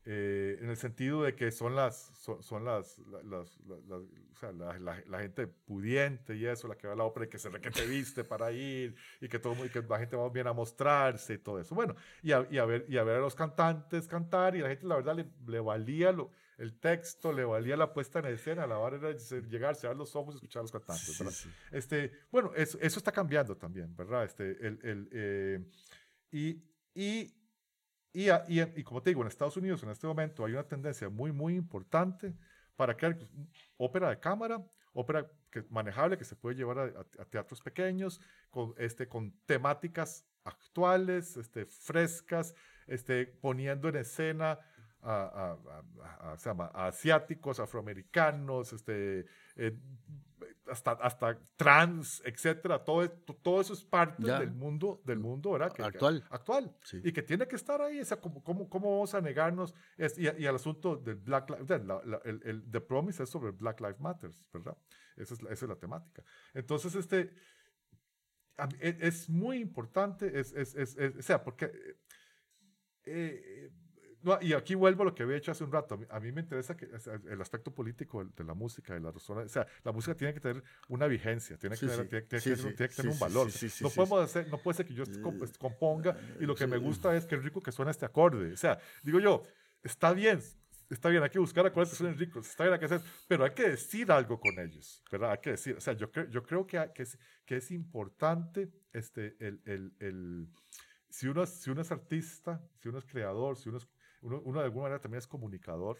eh, en el sentido de que son las, son, las, las, o sea, la, gente pudiente y eso, la que va a la ópera y que se requete viste para ir y que, todo, y que la gente va bien a mostrarse y todo eso. Bueno, y a, y a, ver, y a ver a los cantantes cantar y la gente la verdad le, le valía lo, el texto, le valía la puesta en escena, la hora era llegar, cerrar los ojos y escuchar a los cantantes. Este, bueno, eso, eso está cambiando también, ¿verdad? Este, el, el, eh, y, y y, y, como te digo, en Estados Unidos en este momento hay una tendencia muy, muy importante para crear ópera de cámara, ópera que, manejable que se puede llevar a, teatros pequeños, con, este, con temáticas actuales, este, frescas, este, poniendo en escena a, a, asiáticos, afroamericanos, este, eh, hasta, hasta trans, etcétera, todo, todo eso es parte del mundo, del mundo ¿verdad? actual. actual. Y que tiene que estar ahí, o sea, ¿cómo, cómo, cómo vamos a negarnos? y, y, al asunto del Black Lives, el, el, The Promise es sobre Black Lives Matters, ¿verdad? Esa es, esa es la temática. Entonces, este, e, es, muy importante, es, es, es, o sea, porque... Eh, no, y aquí vuelvo a lo que había hecho hace un rato. A mí, me interesa que, el aspecto político de la música, de la razón. O sea, la música tiene que tener una vigencia, tiene que, tener, un valor. no, podemos hacer, no puede ser que yo pues, componga y lo que me gusta es que rico que suena este acorde. O sea, digo yo, está bien, está bien, hay que buscar acordes que suenen ricos, está bien, hay que hacer, pero hay que decir algo con ellos, ¿verdad? Hay que decir, o sea, yo, creo, yo creo que, que, es, que es importante este, el, el, el si uno, si uno es artista, si uno es creador, si uno es uno, de alguna manera también es comunicador,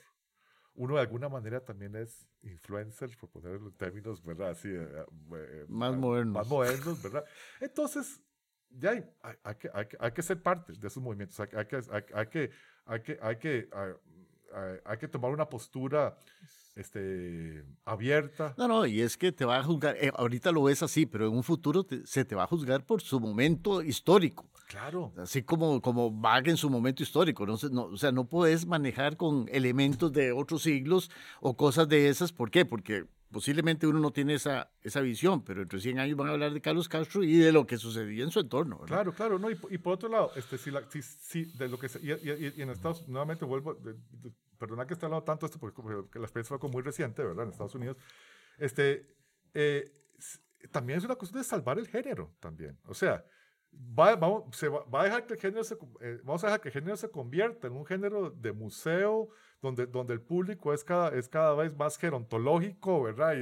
uno de alguna manera también es influencer, por ponerlo en términos, ¿verdad? Así, eh, eh, más modernos. Más modernos, ¿verdad? Entonces, ya hay, hay, que, hay, hay, que, ser parte de esos movimientos, hay, que, hay, que, hay, que, hay, que, hay que tomar una postura este, abierta. No, no, y es que te va a juzgar, eh, ahorita lo ves así, pero en un futuro se te va a juzgar por su momento histórico. Claro. Así como, como Bach en su momento histórico. ¿no? no, o sea, no puedes manejar con elementos de otros siglos o cosas de esas. ¿Por qué? Porque posiblemente uno no tiene esa, esa visión, pero entre 100 años van a hablar de Carlos Castro y de lo que sucedía en su entorno. Claro, claro, no, y, por otro lado, este, si, la, si, de lo que y, y, en Estados nuevamente vuelvo, perdona que esté hablando tanto esto, porque, la experiencia fue muy reciente, ¿verdad? En Estados Unidos, este, eh, también es una cuestión de salvar el género, también. O sea, va, vamos, se va, a dejar que el género se, eh, vamos a dejar que el género se convierta en un género de museo, donde, donde el público es cada, es cada vez más gerontológico, ¿verdad?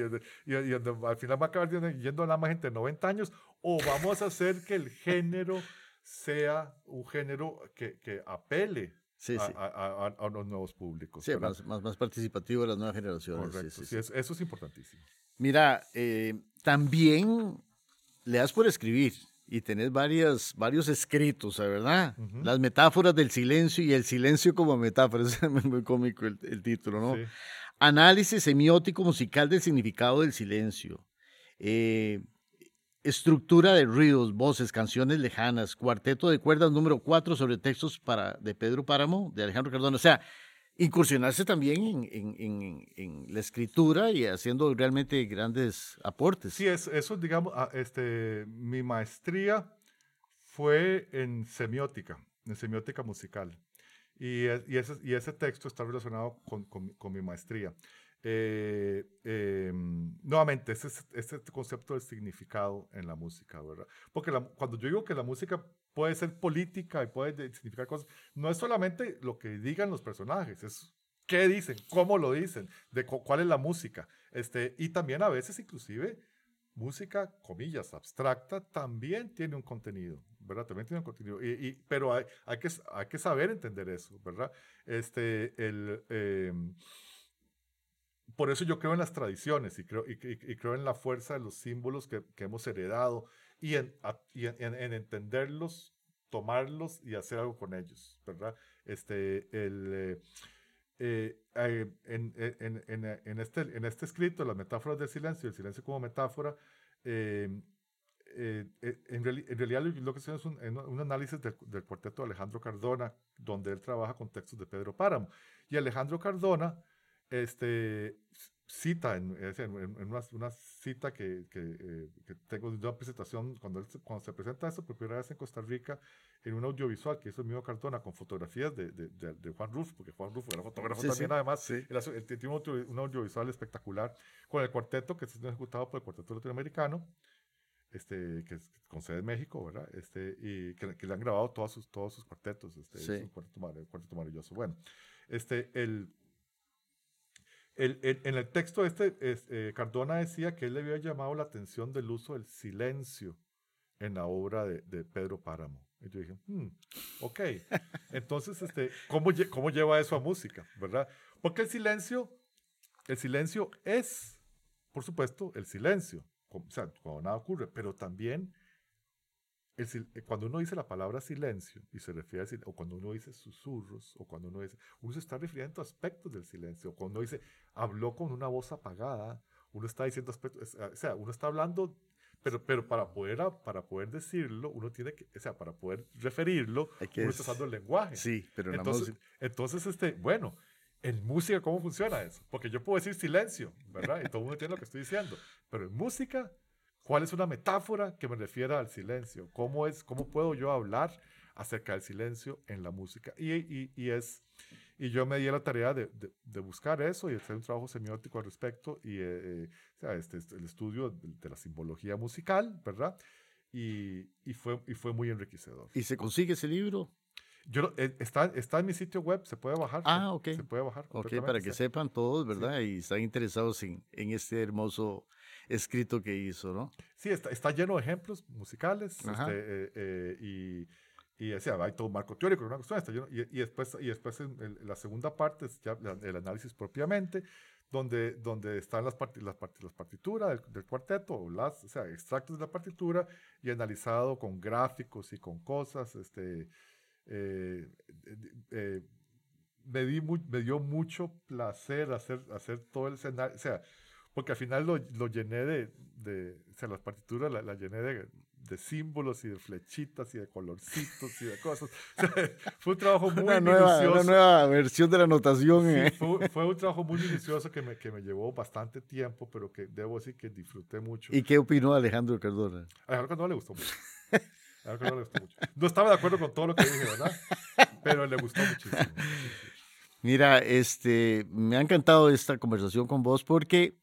Y, y, al final va a acabar yendo nada más gente de 90 años, o vamos a hacer que el género sea un género que, que apele a, a, los nuevos públicos. Sí, más, más, más, participativo de las nuevas generaciones. Correcto, sí, eso es importantísimo. Mira, eh, también le das por escribir y tenés varias, varios escritos, ¿verdad? Las metáforas del silencio y el silencio como metáfora, [LAUGHS] es muy cómico el, el título, ¿no? Análisis semiótico musical del significado del silencio. Eh, estructura de ruidos, voces, canciones lejanas, cuarteto de cuerdas número 4 sobre textos para, de Pedro Páramo, de Alejandro Cardona. O sea, incursionarse también en, en, en, la escritura y haciendo realmente grandes aportes. Sí, es, eso, digamos, ah, este, mi maestría fue en semiótica, en semiótica musical. Y, y, ese, y ese texto está relacionado con, con, con mi maestría. Eh, em, nuevamente, ese, ese concepto del significado en la música, ¿verdad? Porque cuando yo digo que la música puede ser política y puede significar cosas, no es solamente lo que digan los personajes, es qué dicen, cómo lo dicen, de cuál es la música. Este, y también a veces inclusive música, comillas, abstracta, también tiene un contenido, ¿verdad? También tiene un contenido. Y, pero hay, hay, que, hay que saber entender eso, ¿verdad? Este, el... Em, por eso yo creo en las tradiciones y creo, y, creo en la fuerza de los símbolos que, que hemos heredado y, en, en, entenderlos, tomarlos y hacer algo con ellos, ¿verdad? Este, el, eh, eh, en, este, en este escrito, las metáforas del silencio, el silencio como metáfora, eh, en, realidad lo que se es un, un análisis del, del, cuarteto de Alejandro Cardona, donde él trabaja con textos de Pedro Páramo. Y Alejandro Cardona este, cita, en, en, una, una, cita que, que, eh, que, tengo de una presentación, cuando, él, cuando se presenta eso por primera vez en Costa Rica, en un audiovisual que hizo Mío Cardona con fotografías de, de, de, Juan Ruf, porque Juan Ruf era fotógrafo también, además, sí. él, tiene un, audiovisual espectacular con el cuarteto que está ejecutado por el cuarteto latinoamericano, este, que es con sede en México, ¿verdad? Este, y que, le han grabado todos sus, todos sus cuartetos, este, es un cuarteto, cuarteto maravilloso. Bueno, este, el en el texto este, eh, Cardona decía que él le había llamado la atención del uso del silencio en la obra de, Pedro Páramo. Y yo dije, hmm, ok. [LAUGHS] Entonces, este, ¿cómo, ¿cómo lleva eso a música? ¿Verdad? Porque el silencio, el silencio es, por supuesto, el silencio. O sea, cuando nada ocurre, pero también eh, cuando uno dice la palabra silencio y se refiere a o cuando uno dice susurros, o cuando uno dice, uno se está refiriendo a aspectos del silencio, o cuando uno dice, habló con una voz apagada, uno está diciendo aspectos, o sea, uno está hablando, pero, pero para, poder, para poder decirlo, uno tiene que, o sea, para poder referirlo, uno está usando el lenguaje. Sí, pero entonces, entonces, este, bueno, en música, ¿cómo funciona eso? Porque yo puedo decir silencio, ¿verdad? Y todo el mundo entiende lo que estoy diciendo, pero en música ¿Cuál es una metáfora que me refiera al silencio? ¿Cómo, es, cómo puedo yo hablar acerca del silencio en la música? Y, y, y es, y yo me di la tarea de, de, buscar eso y hacer un trabajo semiótico al respecto y eh, eh, o sea, este, este, el estudio de, la simbología musical, ¿verdad? Y, y, fue, y fue muy enriquecedor. ¿Y se consigue ese libro? Yo, eh, está, está en mi sitio web, se puede bajar. Ah, ok. Se puede bajar. Ok, para que sepan todos, ¿verdad? Y están interesados en, en este hermoso escrito que hizo, ¿no? Sí, está, está lleno de ejemplos musicales este, eh, eh, y, y hay todo un marco teórico, una cuestión, está lleno, y, y, después, y después en, la segunda parte es ya el análisis propiamente, donde, donde están las, las, las partituras del, cuarteto, las, o sea, extractos de la partitura y analizado con gráficos y con cosas. Este, eh, me, di me dio mucho placer hacer, hacer todo el escenario, o sea, porque al final lo, lo llené de, de, o sea, las partituras las la llené de, de, símbolos y de flechitas y de colorcitos y de cosas. [LAUGHS] fue un trabajo muy una nueva, Una nueva versión de la notación. ¿eh? fue, [LAUGHS] fue, un trabajo muy minucioso que me, que me llevó bastante tiempo, pero que debo decir que disfruté mucho. ¿Y qué opinó Alejandro Cardona? Alejandro Cardona le gustó mucho. Alejandro le gustó mucho. No estaba de acuerdo con todo lo que dije, ¿verdad? Pero le gustó muchísimo. [LAUGHS] Mira, este, me ha encantado esta conversación con vos porque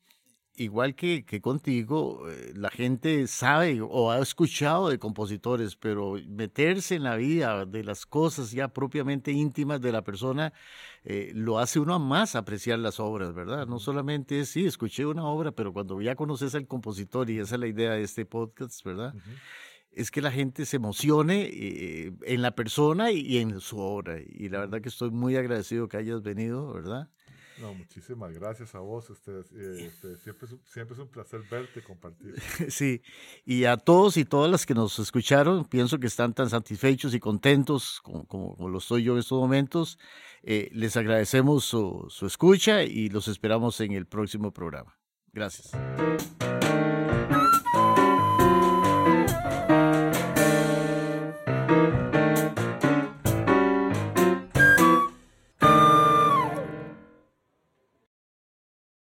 igual que, que contigo, eh, la gente sabe o ha escuchado de compositores, pero meterse en la vida de las cosas ya propiamente íntimas de la persona eh, lo hace uno a más apreciar las obras, ¿verdad? No solamente es, sí, escuché una obra, pero cuando ya conoces al compositor, y esa es la idea de este podcast, ¿verdad? Es que la gente se emocione eh, en la persona y en su obra. Y la verdad que estoy muy agradecido que hayas venido, ¿verdad? No, muchísimas gracias a vos. Este, este, siempre, es, siempre es un placer verte compartir. [LAUGHS] Sí, y a todos y todas las que nos escucharon, pienso que están tan satisfechos y contentos como, como, lo estoy yo en estos momentos. Eh, les agradecemos su, su escucha y los esperamos en el próximo programa. Gracias.